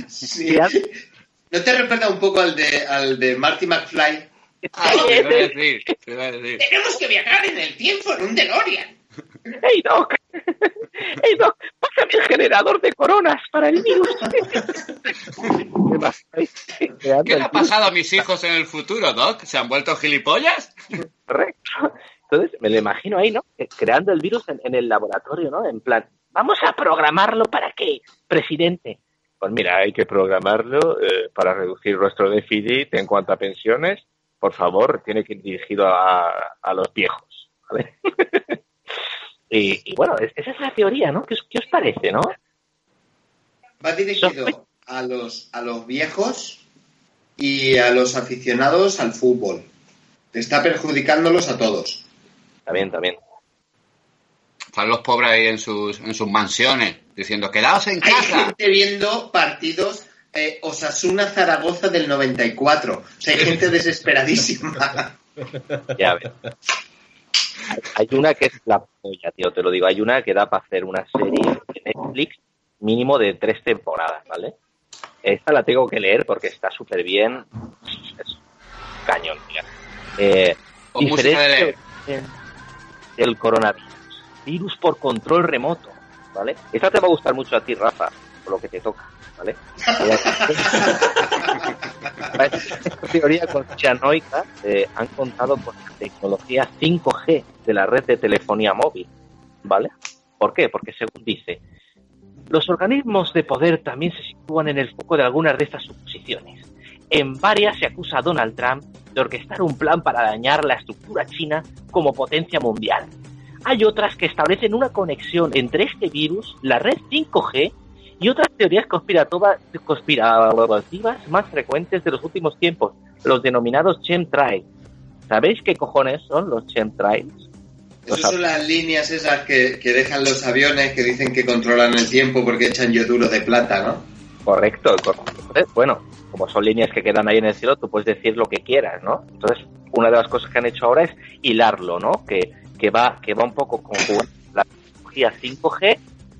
Sí. [laughs] ¿No te recuerda un poco al de, al de Marty McFly? Ah, te iba a decir, te iba a decir. Tenemos que viajar en el tiempo en un DeLorean. ¡Hey, Doc! [laughs] ¡Hey, Doc! ¡Pásame el generador de coronas para el virus! ¿Qué le ha pasado a mis hijos en el futuro, Doc? ¿Se han vuelto gilipollas? Correcto. Entonces, me lo imagino ahí, ¿no? Eh, Creando el virus en, en el laboratorio, ¿no? En plan, vamos a programarlo para qué, presidente. Pues mira, hay que programarlo eh, para reducir nuestro déficit en cuanto a pensiones. Por favor, tiene que ir dirigido a, a los viejos. ¿vale? [laughs] y, y bueno, es- esa es la teoría, ¿no? ¿Qué os, qué os parece, no? Va dirigido a los, a los viejos y a los aficionados al fútbol. Está perjudicándolos a todos. También, también. Están los pobres ahí en sus, en sus mansiones diciendo, quedaos en Hay casa. gente viendo partidos eh, Osasuna-Zaragoza del 94. O sea, hay gente [laughs] desesperadísima. Ya ves. Hay- una que es la polla, tío, te lo digo. Hay una que da para hacer una serie de Netflix mínimo de tres temporadas, ¿vale? Esta la tengo que leer porque está súper bien. Es cañón, tío. Eh, diferencia del coronavirus. Virus por control remoto, ¿vale? Esta te va a gustar mucho a ti, Rafa, por lo que te toca, ¿vale? [laughs] Teoría conspiranoica eh, han contado con la tecnología 5G de la red de telefonía móvil, ¿vale? ¿Por qué? Porque según dice, los organismos de poder también se sitúan en el foco de algunas de estas suposiciones. En varias se acusa a Donald Trump de orquestar un plan para dañar la estructura china como potencia mundial. Hay otras que establecen una conexión entre este virus, la red 5G y otras teorías conspirativas más frecuentes de los últimos tiempos, los denominados chemtrails. ¿Sabéis qué cojones son los chemtrails? Esas son las líneas esas que, que dejan los aviones que dicen que controlan el tiempo porque echan yoduro de plata, ¿no? Correcto, correcto. Bueno, como son líneas que quedan ahí en el cielo, tú puedes decir lo que quieras, ¿no? Entonces, una de las cosas que han hecho ahora es hilarlo, ¿no? Que, que va, que va un poco con la tecnología 5G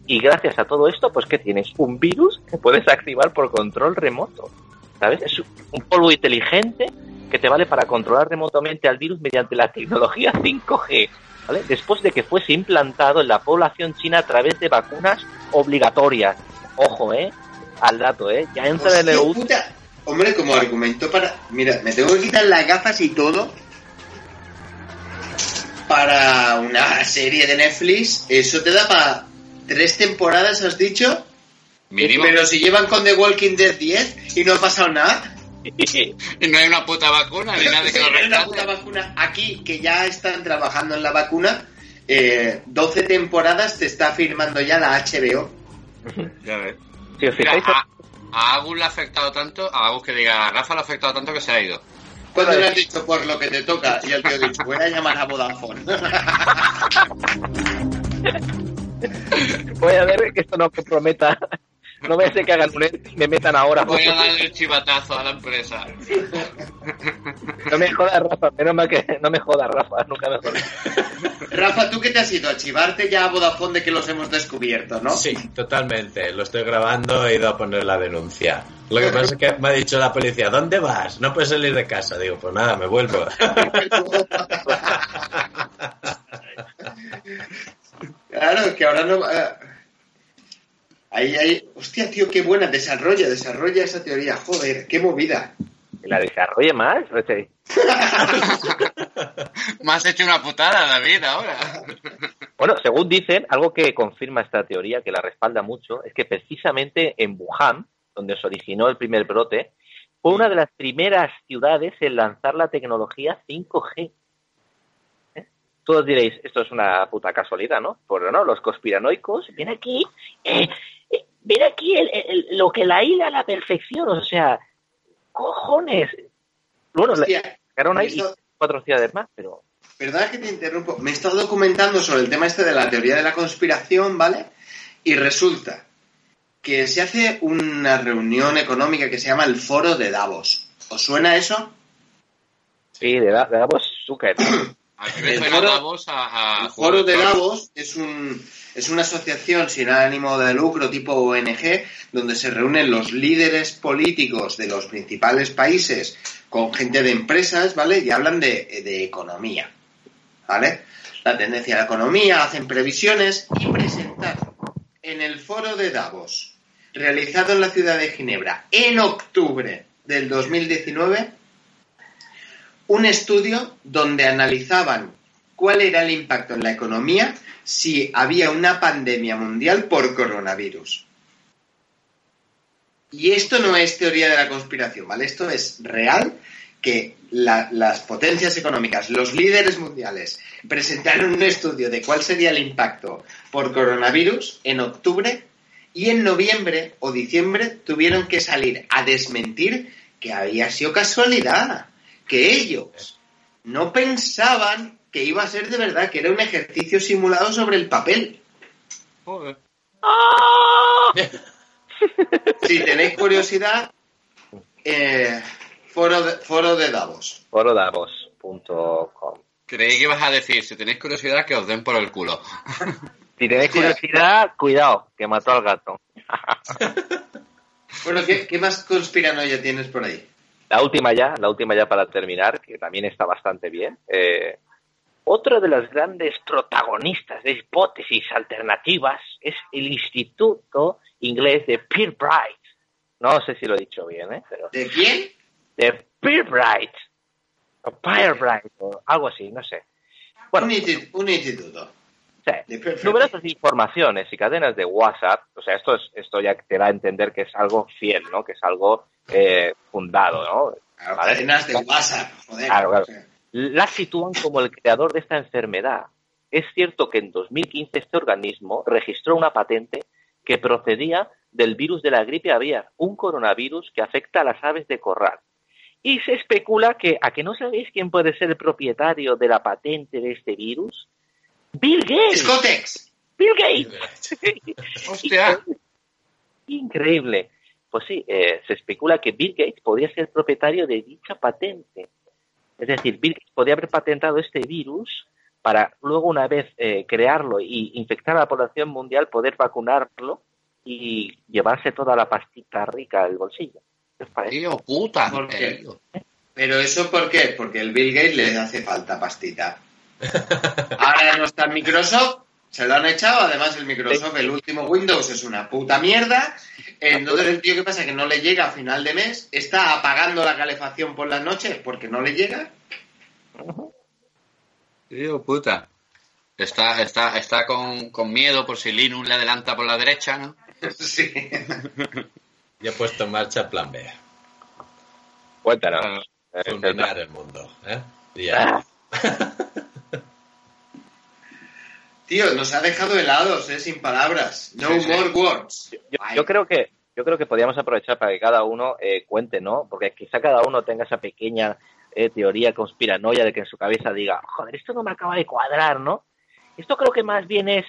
y gracias a todo esto, pues que tienes un virus que puedes activar por control remoto. ¿Sabes? Es un polvo inteligente que te vale para controlar remotamente al virus mediante la tecnología 5G. ¿Vale? Después de que fuese implantado en la población china a través de vacunas obligatorias. Ojo, ¿eh? Al dato, ¿eh? Ya entra en el puta. Hombre, como argumento para. Mira, me tengo que quitar las gafas y todo. Para una serie de Netflix, eso te da para tres temporadas, has dicho. Mínimo. Pero si llevan con The Walking Dead 10 y no ha pasado nada. Y [laughs] no hay una puta vacuna ni nada que lo Sí, hay una rescate. puta vacuna. Aquí, que ya están trabajando en la vacuna, eh, 12 temporadas te está firmando ya la HBO. Ya ves. Si os Mira, fijáis, a, a Agus le ha afectado tanto, a Agus que diga, a Rafa le ha afectado tanto que se ha ido. Cuando le has dicho por lo que te toca, y el tío ha dicho, voy a llamar a Vodafone. [laughs] [laughs] voy a ver que esto no me prometa. No me sé que hagan un y me metan ahora. Voy a darle el chivatazo a la empresa. No me jodas, Rafa. Menos mal que no me jodas, Rafa. Nunca me jodas. Rafa, ¿tú qué te has ido? A chivarte ya a Vodafone de que los hemos descubierto, ¿no? Sí, totalmente. Lo estoy grabando, he ido a poner la denuncia. Lo que pasa es que me ha dicho la policía, ¿dónde vas? No puedes salir de casa. Digo, pues nada, me vuelvo. [laughs] Claro, que ahora no... Ahí, ahí... Hostia, tío, qué buena. Desarrolla, desarrolla esa teoría. Joder, qué movida. Que la desarrolle más. o sea, [laughs] Me has hecho una putada, David, ahora. Bueno, según dicen, algo que confirma esta teoría, que la respalda mucho, es que precisamente en Wuhan, donde se originó el primer brote, fue una de las primeras ciudades en lanzar la tecnología 5G. Todos diréis, esto es una puta casualidad, ¿no? Pero no, los conspiranoicos, ven aquí, eh, eh, ven aquí el- el- lo que la hila a la perfección, o sea, cojones. Bueno, sacaron ahí esto- cuatro ciudades más, pero Perdona que te interrumpo. Me he estado documentando sobre el tema este de la teoría de la conspiración, ¿vale? Y resulta que se hace una reunión económica que se llama el Foro de Davos. ¿Os suena eso? sí, de Davos Zucker. A mí me El foro- Davos a, a El Foro de. Davos es, un, es una asociación sin ánimo de lucro tipo ONG donde se reúnen los líderes políticos de los principales países con gente de empresas, ¿vale? Y hablan de, de economía, ¿vale? La tendencia de la economía, hacen previsiones y presentar en el Foro de Davos, realizado en la ciudad de Ginebra en octubre del 2019, un estudio donde analizaban cuál era el impacto en la economía si había una pandemia mundial por coronavirus. Y esto no es teoría de la conspiración, ¿vale? Esto es real que la- las potencias económicas, los líderes mundiales, presentaron un estudio de cuál sería el impacto por coronavirus en octubre y en noviembre o diciembre tuvieron que salir a desmentir que había sido casualidad, que ellos no pensaban que iba a ser de verdad, que era un ejercicio simulado sobre el papel. Joder. Si tenéis curiosidad, eh, foro, de, foro de Davos. forodavos.com. Creí que ibas a decir, si tenéis curiosidad, que os den por el culo. Si tenéis curiosidad, cuidado, que mató al gato. [laughs] Bueno, ¿qué, qué más conspiranoia tienes por ahí? La última ya, la última ya para terminar, que también está bastante bien. Eh, otro de los grandes protagonistas de hipótesis alternativas es el Instituto Inglés de Peerbright. No sé si lo he dicho bien, ¿eh? Pero ¿De quién? de Peerbright. O Peerbright, o algo así, no sé. Bueno, un instituto. Numerosas informaciones y cadenas de WhatsApp, o sea, esto es esto ya te da a entender que es algo fiel, ¿no? Que es algo eh, fundado, ¿no? Claro, ¿Vale? Cadenas de WhatsApp, joder. Claro, claro. O sea, La sitúan como el creador de esta enfermedad. Es cierto que en 2015 este organismo registró una patente que procedía del virus de la gripe aviar, un coronavirus que afecta a las aves de corral. Y se especula que, ¿a que no sabéis quién puede ser el propietario de la patente de este virus? Bill Gates. Scotex. Bill Gates. [laughs] Hostia. Increíble. Pues sí, eh, se especula que Bill Gates podría ser propietario de dicha patente. Es decir, Bill Gates podría haber patentado este virus para luego, una vez eh, crearlo y infectar a la población mundial, poder vacunarlo y llevarse toda la pastita rica del bolsillo. Tío, puta. ¿Por qué? Pero eso ¿por qué? Porque el Bill Gates le hace falta pastita. Ahora no está en Microsoft, se lo han echado, además el Microsoft, el último Windows es una puta mierda. Entonces el tío, ¿qué pasa? Que no le llega a final de mes, está apagando la calefacción por las noches porque no le llega. Tío, puta. Está, está, está con, con miedo por si Linux le adelanta por la derecha, ¿no? [laughs] Sí. Ya he puesto en marcha plan B. Cuéntanos. Eh, Fulminar el mundo. ¿eh? Y ya. [laughs] Tío, nos ha dejado helados, ¿eh? Sin palabras. No Sí, sí. more words. Yo, yo creo que yo creo que podríamos aprovechar para que cada uno eh, cuente, ¿no? Porque quizá cada uno tenga esa pequeña eh, teoría conspiranoia de que en su cabeza diga, joder, esto no me acaba de cuadrar, ¿no? Esto creo que más bien es,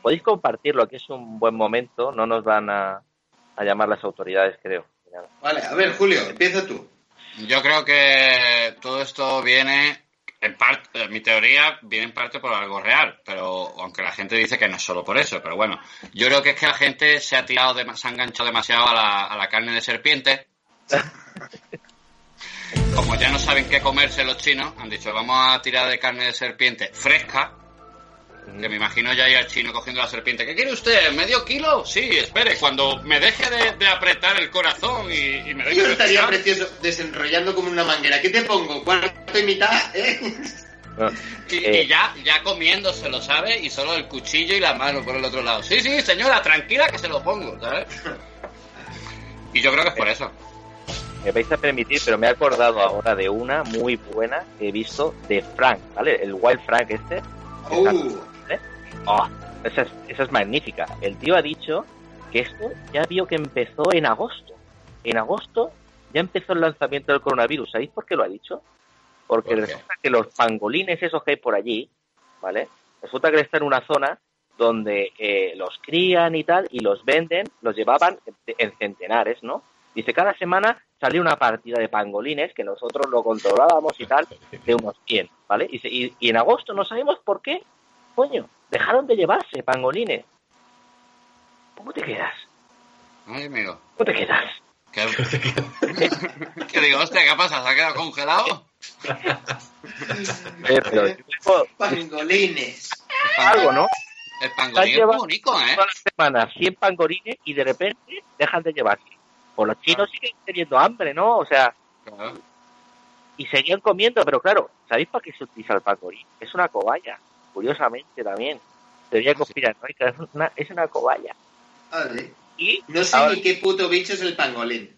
podéis compartirlo, aquí es un buen momento, no nos van a, a llamar las autoridades, creo. Vale, a ver, Julio, empieza tú. Yo creo que todo esto viene, en parte, mi teoría viene en parte por algo real, pero aunque la gente dice que no es solo por eso, pero bueno, yo creo que es que la gente se ha tirado, de- se ha enganchado demasiado a la, a la carne de serpiente. [laughs] Como ya no saben qué comerse los chinos, han dicho, vamos a tirar de carne de serpiente fresca, que me imagino ya ahí al chino cogiendo la serpiente. ¿Qué quiere usted? ¿Medio kilo? Sí, espere, cuando me deje de, de apretar el corazón y, y me deje Yo de estaría precioso desenrollando como una manguera. ¿Qué te pongo? ¿Cuarto y mitad? ¿Eh? Y, Eh. y ya, ya comiéndose lo sabe y solo el cuchillo y la mano por el otro lado. Sí, sí, señora, tranquila que se lo pongo, ¿sabes? Y yo creo que es por eso. Me vais a permitir, pero me he acordado ahora de una muy buena que he visto de Frank, ¿vale? El Wild Frank este. Uh, ¿eh? Oh, esa, es, esa es magnífica. El tío ha dicho que esto ya vio que empezó en agosto. En agosto ya empezó el lanzamiento del coronavirus. ¿Sabéis por qué lo ha dicho? Porque resulta que los pangolines esos que hay por allí, ¿vale? Resulta que está en una zona donde eh, los crían y tal, y los venden, los llevaban en centenares, ¿no? Dice, cada semana salía una partida de pangolines que nosotros lo controlábamos y tal, de unos 100, ¿vale? Y, se- y- y en agosto no sabemos por qué, coño, dejaron de llevarse pangolines. ¿Cómo te quedas? Ay, amigo. ¿Cómo te quedas? ¿Qué, [laughs] que digo, hostia, ¿qué pasa? ¿Se ha quedado congelado? [laughs] Eh, pero tengo pangolines. algo, ¿no? El pangolín es bonito, ¿eh? toda la semana 100 pangolines y de repente dejan de llevarse. Pues los chinos siguen teniendo hambre, ¿no? O sea, Claro. y seguían comiendo, pero claro, ¿sabéis para qué se utiliza el pangolín? Es una cobaya, curiosamente también. Teoría conspiranoica, es una, es una cobaya. Vale. Y No sé ahora- ni qué puto bicho es el pangolín.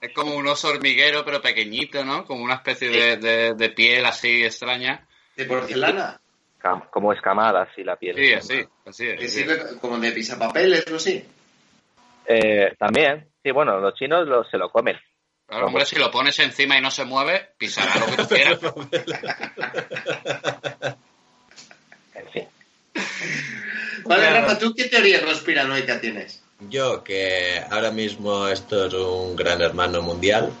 Es como un oso hormiguero, pero pequeñito, ¿no? Como una especie de, de- de piel así extraña. ¿De porcelana? como escamadas y la piel. Sí, así, así Que es. sí. sirve como de pisapapeles o así. Eh, también, sí, bueno, los chinos lo- se lo comen. Claro, hombre, si lo pones encima y no se mueve, pisará lo que tú [laughs] quieras. En fin. Vale. Rafa, ¿tú qué teoría conspiranoica tienes? Yo que ahora mismo esto es un gran hermano mundial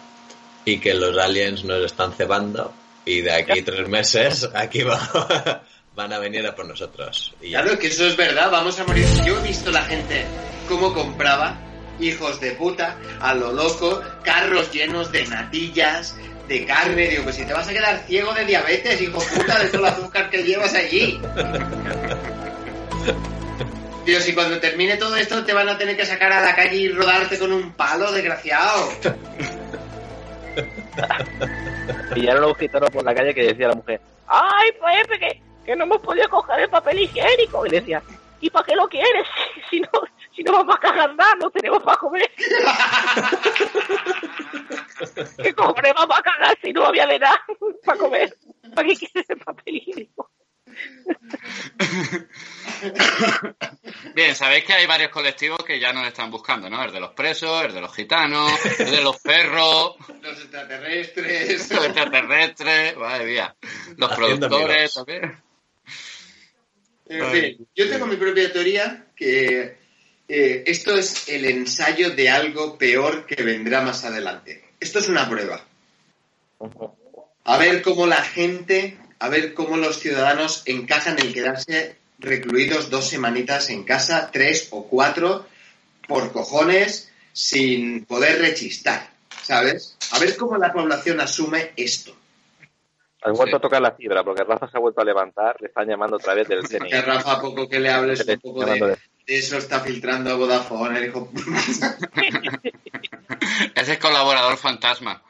y que los aliens nos están cebando y de aquí tres meses aquí va- [laughs] van a venir a por nosotros. Y ya. Claro que eso es verdad, vamos a morir. Yo he visto la gente cómo compraba, hijos de puta, a lo loco, carros llenos de natillas, de carne. Digo, pues si te vas a quedar ciego de diabetes, hijo puta, de todo el azúcar que llevas allí. Digo, si cuando termine todo esto te van a tener que sacar a la calle y rodarte con un palo, desgraciado. Pillaron a un gitano por la calle que decía la mujer, ¡ay, Pepe, que, que no hemos podido coger el papel higiénico! Y decía, ¿y para qué lo quieres? [laughs] Si no, si no vamos a cagar nada, no tenemos para comer. [laughs] ¿Qué cojones vamos a cagar si no había de nada para comer? ¿Para qué quieres el papel higiénico? [laughs] Bien, sabéis que hay varios colectivos que ya nos están buscando, ¿no? El de los presos, el de los gitanos, el de los perros, Los extraterrestres. [laughs] los extraterrestres, madre mía. Los Haciendo productores amigos. también. En fin, yo tengo mi propia teoría que eh, esto es el ensayo de algo peor que vendrá más adelante. Esto es una prueba. A ver cómo la gente, a ver cómo los ciudadanos encajan el quedarse recluidos dos semanitas en casa, tres o cuatro, por cojones, sin poder rechistar, ¿sabes? A ver cómo la población asume esto. Has vuelto a tocar la fibra porque Rafa se ha vuelto a levantar, le están llamando otra vez del CNI. [laughs] Que Rafa, a poco que le hables un poco de eso está filtrando a Vodafone, el hijo. [laughs] Ese es colaborador fantasma.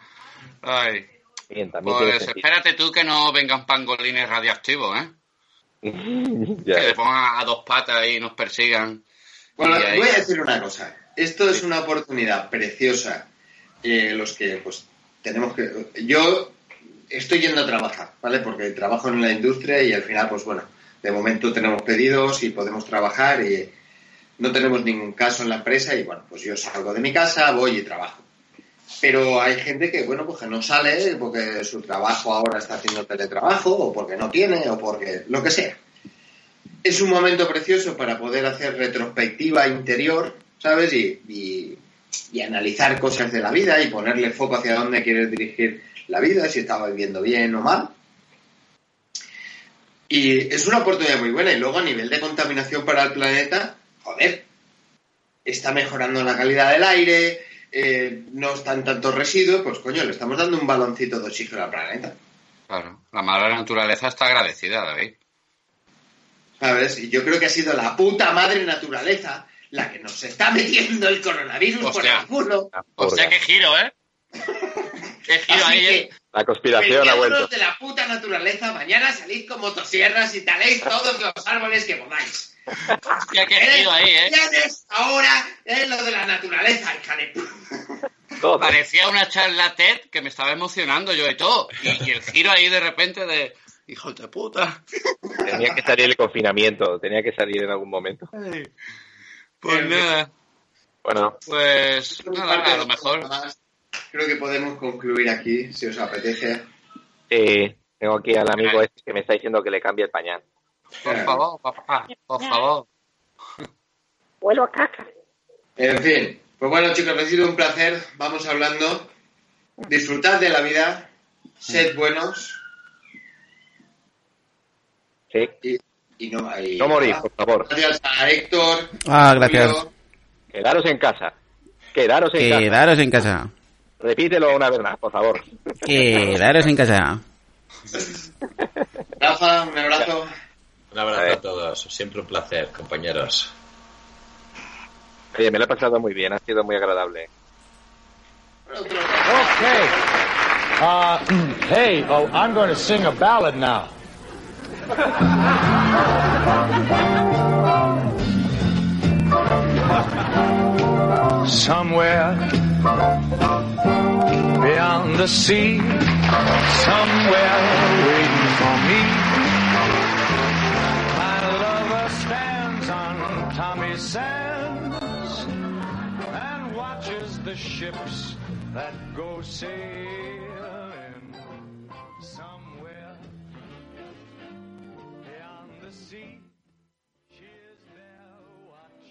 Ay. Bien, Pues espérate tú que no vengan pangolines radioactivos, ¿eh? [laughs] Ya que le pongan a dos patas y nos persigan. Bueno, ahí- voy a decir una cosa. Esto es una oportunidad preciosa. eh, los que, pues, tenemos que. Yo estoy yendo a trabajar, ¿vale? Porque trabajo en la industria y al final, pues bueno, de momento tenemos pedidos y podemos trabajar y no tenemos ningún caso en la empresa y bueno, pues yo salgo de mi casa, voy y trabajo. Pero hay gente que, bueno, pues que no sale porque su trabajo ahora está haciendo teletrabajo o porque no tiene o porque lo que sea. Es un momento precioso para poder hacer retrospectiva interior, ¿sabes? Y, y- analizar cosas de la vida y ponerle foco hacia dónde quieres dirigir la vida, si estaba viviendo bien o mal. Y es una oportunidad muy buena. Y luego a nivel de contaminación para el planeta, joder, está mejorando la calidad del aire, eh, no están tantos residuos, pues coño, le estamos dando un baloncito de oxígeno al planeta. Claro, la madre naturaleza está agradecida, David. ¿Sabes? Y yo creo que ha sido la puta madre naturaleza la que nos está metiendo el coronavirus por el culo. Hostia, qué giro, ¿eh? [laughs] Qué giro Así ahí, que, ¿eh? La conspiración ha vuelto. de la puta naturaleza, mañana salid con motosierras y taléis [laughs] todos los árboles que podáis. Hostia, qué giro ahí, ¿eh? Ahora es lo de la naturaleza, hija de puta. Parecía una charla TED que me estaba emocionando yo y todo. Y, y el giro ahí de repente de... Hijo de puta. Tenía que salir el confinamiento, tenía que salir en algún momento. Pues nada, Bueno, pues nada, a lo mejor... Creo que podemos concluir aquí, si os apetece. eh, tengo aquí al amigo este que me está diciendo que le cambie el pañal. Por favor, papá, por favor. Vuelo a caca. En fin, pues bueno chicos, ha sido un placer. Vamos hablando. Disfrutad de la vida. Sed buenos. Sí. Y, y no, y- No morir, por favor. Gracias a Héctor. Ah, gracias. Julio. Quedaros en casa. Quedaros en casa. Quedaros en casa. Repítelo una vez más, por favor. Quedaros en casa. [laughs] Rafa, un abrazo. Un abrazo a todos. Siempre un placer, compañeros. Oye, me lo he pasado muy bien, ha sido muy agradable. Okay. Uh, [clears throat] hey, oh, I'm going to sing a ballad now. [laughs] Somewhere the sea, somewhere waiting for me. My lover stands on Tommy Sands and watches the ships that go sailing